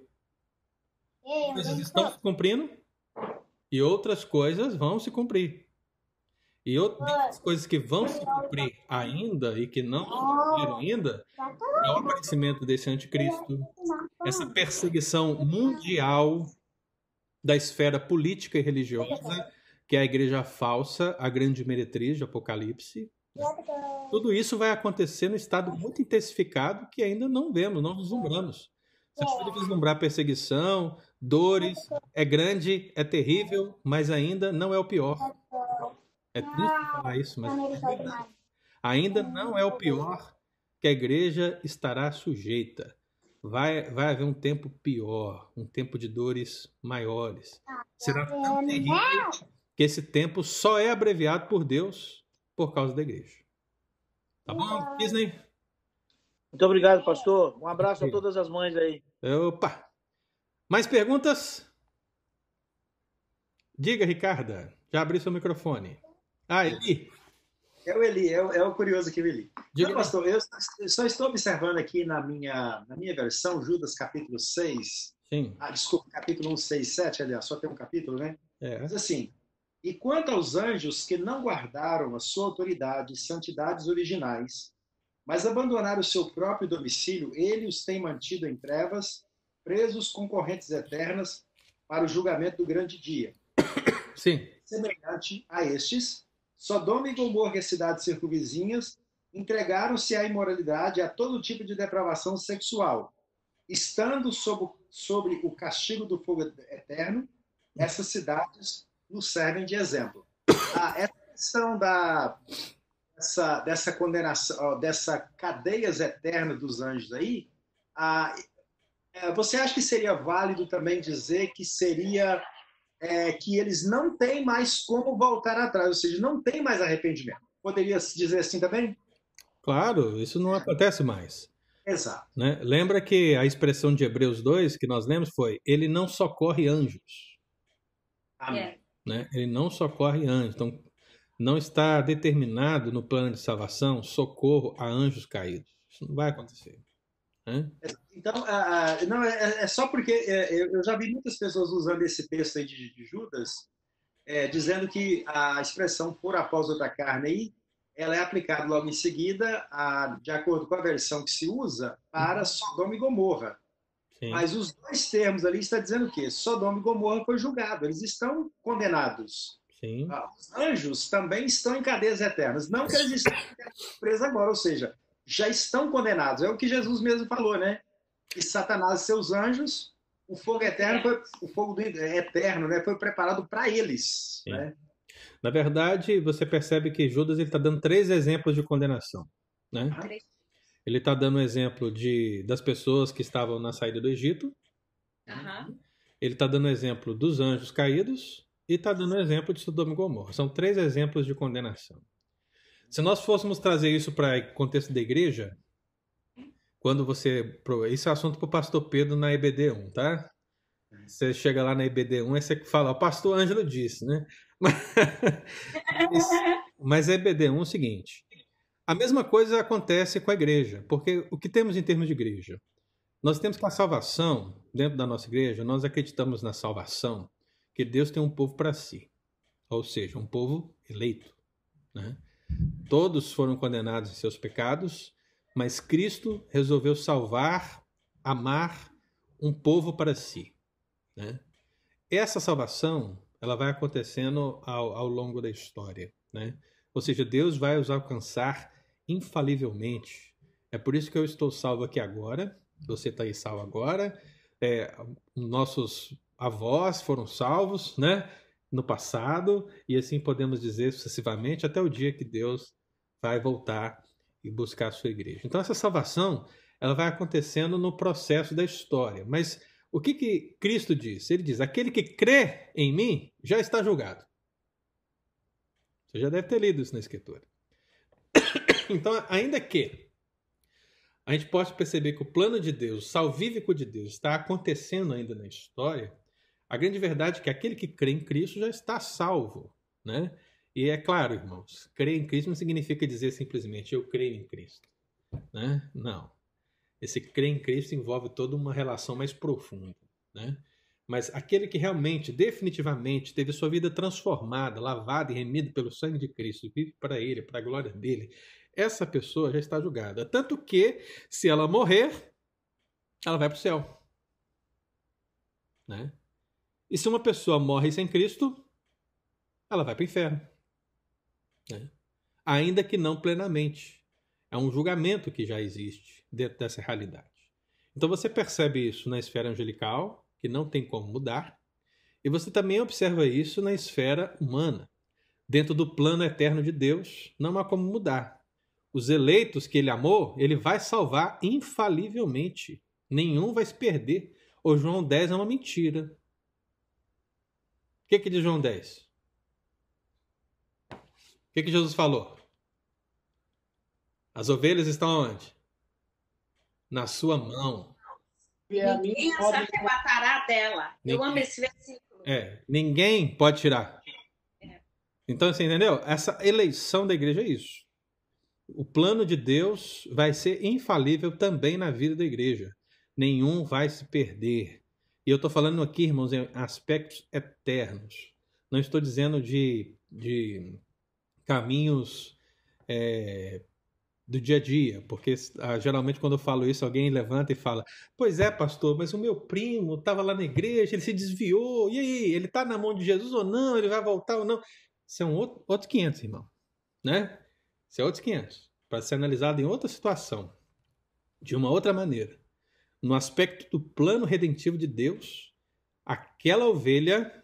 coisas estão se cumprindo e outras coisas vão se cumprir. E outras coisas que vão se cumprir ainda e que não se cumpriram ainda é o aparecimento desse anticristo, essa perseguição mundial da esfera política e religiosa, que é a igreja falsa, a grande meretriz de Apocalipse. Tudo isso vai acontecer no estado muito intensificado que ainda não vemos, não vislumbramos. Você pode vislumbrar perseguição, dores, é grande, é terrível, mas ainda não é o pior. É triste falar isso, mas é. Ainda não é o pior que a igreja estará sujeita. Vai, vai haver um tempo pior, um tempo de dores maiores. Será tão terrível que esse tempo só é abreviado por Deus por causa da igreja. Tá bom, Disney? Muito obrigado, pastor. Um abraço a todas as mães aí. Opa! Mais perguntas? Diga, Ricarda. Já abri seu microfone. Ah, Eli. É o Eli, é o, é o curioso aqui, o Eli. Não, pastor, eu, eu só estou observando aqui na minha, na minha versão, Judas capítulo 6. Sim. Ah, desculpa, capítulo 1, 6, 7, aliás, só tem um capítulo, né? É. Mas assim, e quanto aos anjos que não guardaram a sua autoridade e santidades originais, mas abandonaram o seu próprio domicílio, ele os tem mantido em trevas, presos com correntes eternas para o julgamento do grande dia. Sim. Semelhante a estes, Sodoma e Gomorra e as cidades circunvizinhas entregaram-se à imoralidade e a todo tipo de depravação sexual, estando sob, sobre o castigo do fogo eterno, essas cidades nos servem de exemplo. Ah, essa questão da, dessa, dessa condenação, dessa cadeias eternas dos anjos aí, ah, você acha que seria válido também dizer que seria é, que eles não têm mais como voltar atrás, ou seja, não tem mais arrependimento? Poderia se dizer assim também? Claro, isso não acontece mais. Exato. Né? Lembra que a expressão de Hebreus 2 que nós lemos foi: Ele não socorre anjos. Amém. Né? Ele não socorre anjos. Então, não está determinado no plano de salvação socorro a anjos caídos. Isso não vai acontecer. Né? Então, uh, não, é, é, só porque é, eu já vi muitas pessoas usando esse texto aí de, de Judas, é, dizendo que a expressão por após da carne aí, ela é aplicada logo em seguida, a, de acordo com a versão que se usa, para Sodoma e Gomorra. Sim. Mas os dois termos ali está dizendo o quê? Sodoma e Gomorra foi julgado, eles estão condenados. Sim. Ah, os anjos também estão em cadeias eternas. Não que eles estão presos agora, ou seja, já estão condenados. É o que Jesus mesmo falou, né? Que Satanás e seus anjos, o fogo eterno, foi, o fogo do, é, eterno, né? Foi preparado para eles. Né? Na verdade, você percebe que Judas está dando três exemplos de condenação, né? Ah. Ele está dando um exemplo de, das pessoas que estavam na saída do Egito. Uhum. Ele está dando exemplo dos anjos caídos e está dando exemplo de Sodoma e Gomorra. São três exemplos de condenação. Se nós fôssemos trazer isso para o contexto da igreja, quando você. Isso é assunto para o pastor Pedro na EBD1, tá? Você chega lá na EBD1 e você fala, o pastor Ângelo disse, né? Mas, mas a EBD1 é o seguinte: a mesma coisa acontece com a igreja, porque o que temos em termos de igreja? Nós temos que a salvação, dentro da nossa igreja, nós acreditamos na salvação, que Deus tem um povo para si, ou seja, um povo eleito. Né? Todos foram condenados em seus pecados, mas Cristo resolveu salvar, amar um povo para si. Né? Essa salvação ela vai acontecendo ao, ao longo da história. Né? Ou seja, Deus vai os alcançar infalivelmente. É por isso que eu estou salvo aqui agora, você está aí salvo agora, é, nossos avós foram salvos, né? No passado, e assim podemos dizer sucessivamente até o dia que Deus vai voltar e buscar a sua igreja. Então essa salvação, ela vai acontecendo no processo da história. Mas o que, que Cristo diz? Ele diz: aquele que crê em mim já está julgado. Você já deve ter lido isso na Escritura. Então, ainda que a gente possa perceber que o plano de Deus, o salvífico de Deus, está acontecendo ainda na história, a grande verdade é que aquele que crê em Cristo já está salvo, né? E é claro, irmãos, crer em Cristo não significa dizer simplesmente eu creio em Cristo, né? Não. Esse crer em Cristo envolve toda uma relação mais profunda, né? Mas aquele que realmente, definitivamente, teve sua vida transformada, lavada e remida pelo sangue de Cristo, vive para Ele, para a glória dele, essa pessoa já está julgada. Tanto que, se ela morrer, ela vai para o céu. Né? E se uma pessoa morre sem Cristo, ela vai para o inferno. Né? Ainda que não plenamente. É um julgamento que já existe dentro dessa realidade. Então você percebe isso na esfera angelical, que não tem como mudar, e você também observa isso na esfera humana. Dentro do plano eterno de Deus, não há como mudar os eleitos que ele amou, ele vai salvar infalivelmente. Nenhum vai se perder. O João 10 é uma mentira. O que, que diz João 10? O que, que Jesus falou? As ovelhas estão onde? Na sua mão. Ninguém as arrebatará dela. Eu amo esse versículo. É, ninguém pode tirar. É. Então, você entendeu? Essa eleição da igreja é isso. O plano de Deus vai ser infalível também na vida da igreja. Nenhum vai se perder. E eu estou falando aqui, irmãos, em aspectos eternos. Não estou dizendo de, de caminhos é, do dia a dia, porque ah, geralmente quando eu falo isso, alguém levanta e fala: Pois é, pastor, mas o meu primo estava lá na igreja, ele se desviou, e aí, ele está na mão de Jesus ou não? Ele vai voltar ou não? Isso é um outro, outros 500, irmão. Né? Isso é outros 500. Para ser analisado em outra situação, de uma outra maneira. No aspecto do plano redentivo de Deus, aquela ovelha,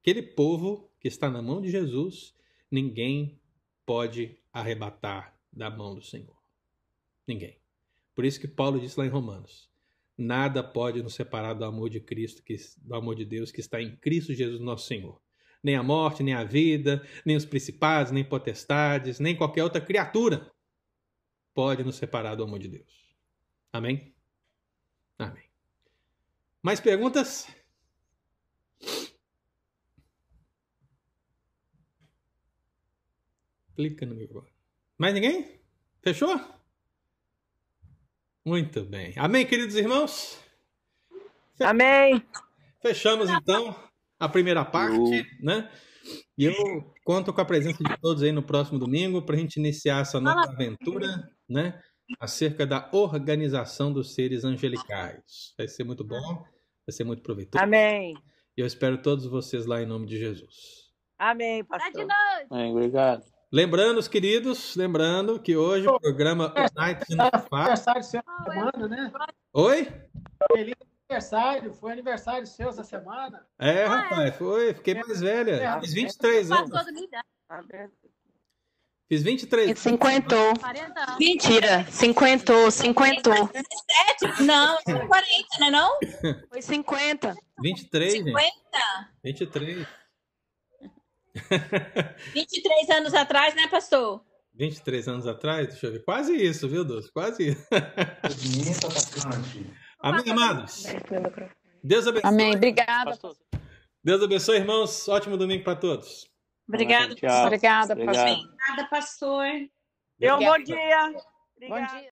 aquele povo que está na mão de Jesus, ninguém pode arrebatar da mão do Senhor. Ninguém. Por isso que Paulo disse lá em Romanos: nada pode nos separar do amor de Cristo, que, do amor de Deus que está em Cristo Jesus, nosso Senhor. Nem a morte, nem a vida, nem os principados, nem potestades, nem qualquer outra criatura pode nos separar do amor de Deus. Amém? Amém. Mais perguntas? Clica no meu agora. Mais ninguém? Fechou? Muito bem. Amém, queridos irmãos? Amém. Fechamos então a primeira parte, né? E eu conto com a presença de todos aí no próximo domingo para a gente iniciar essa nova aventura, né? Acerca da organização dos seres angelicais. Vai ser muito bom, vai ser muito proveitoso. Amém. E eu espero todos vocês lá em nome de Jesus. Amém, pastor. Amém, obrigado. Lembrando, os queridos, lembrando que hoje o programa Night essa semana, né? Oi? Aniversário, foi aniversário seu essa semana. É, rapaz, foi. Fiquei mais velha. Fiz 23 anos. Fiz 23. Cinquentou. Mentira, cinquentou, cinquentou. 17? Não, 40, né não? Foi 50. 23, 50? gente. 23. 23 anos atrás, né, pastor? 23 anos atrás? Deixa eu ver. Quase isso, viu, Dulce? Quase isso. Amém, amados? Deus abençoe. Amém. Obrigada. Deus abençoe, irmãos. Ótimo domingo para todos. Obrigada, Tchau. Obrigada, pastor. Obrigada, pastor. Dê um bom dia. Bom dia.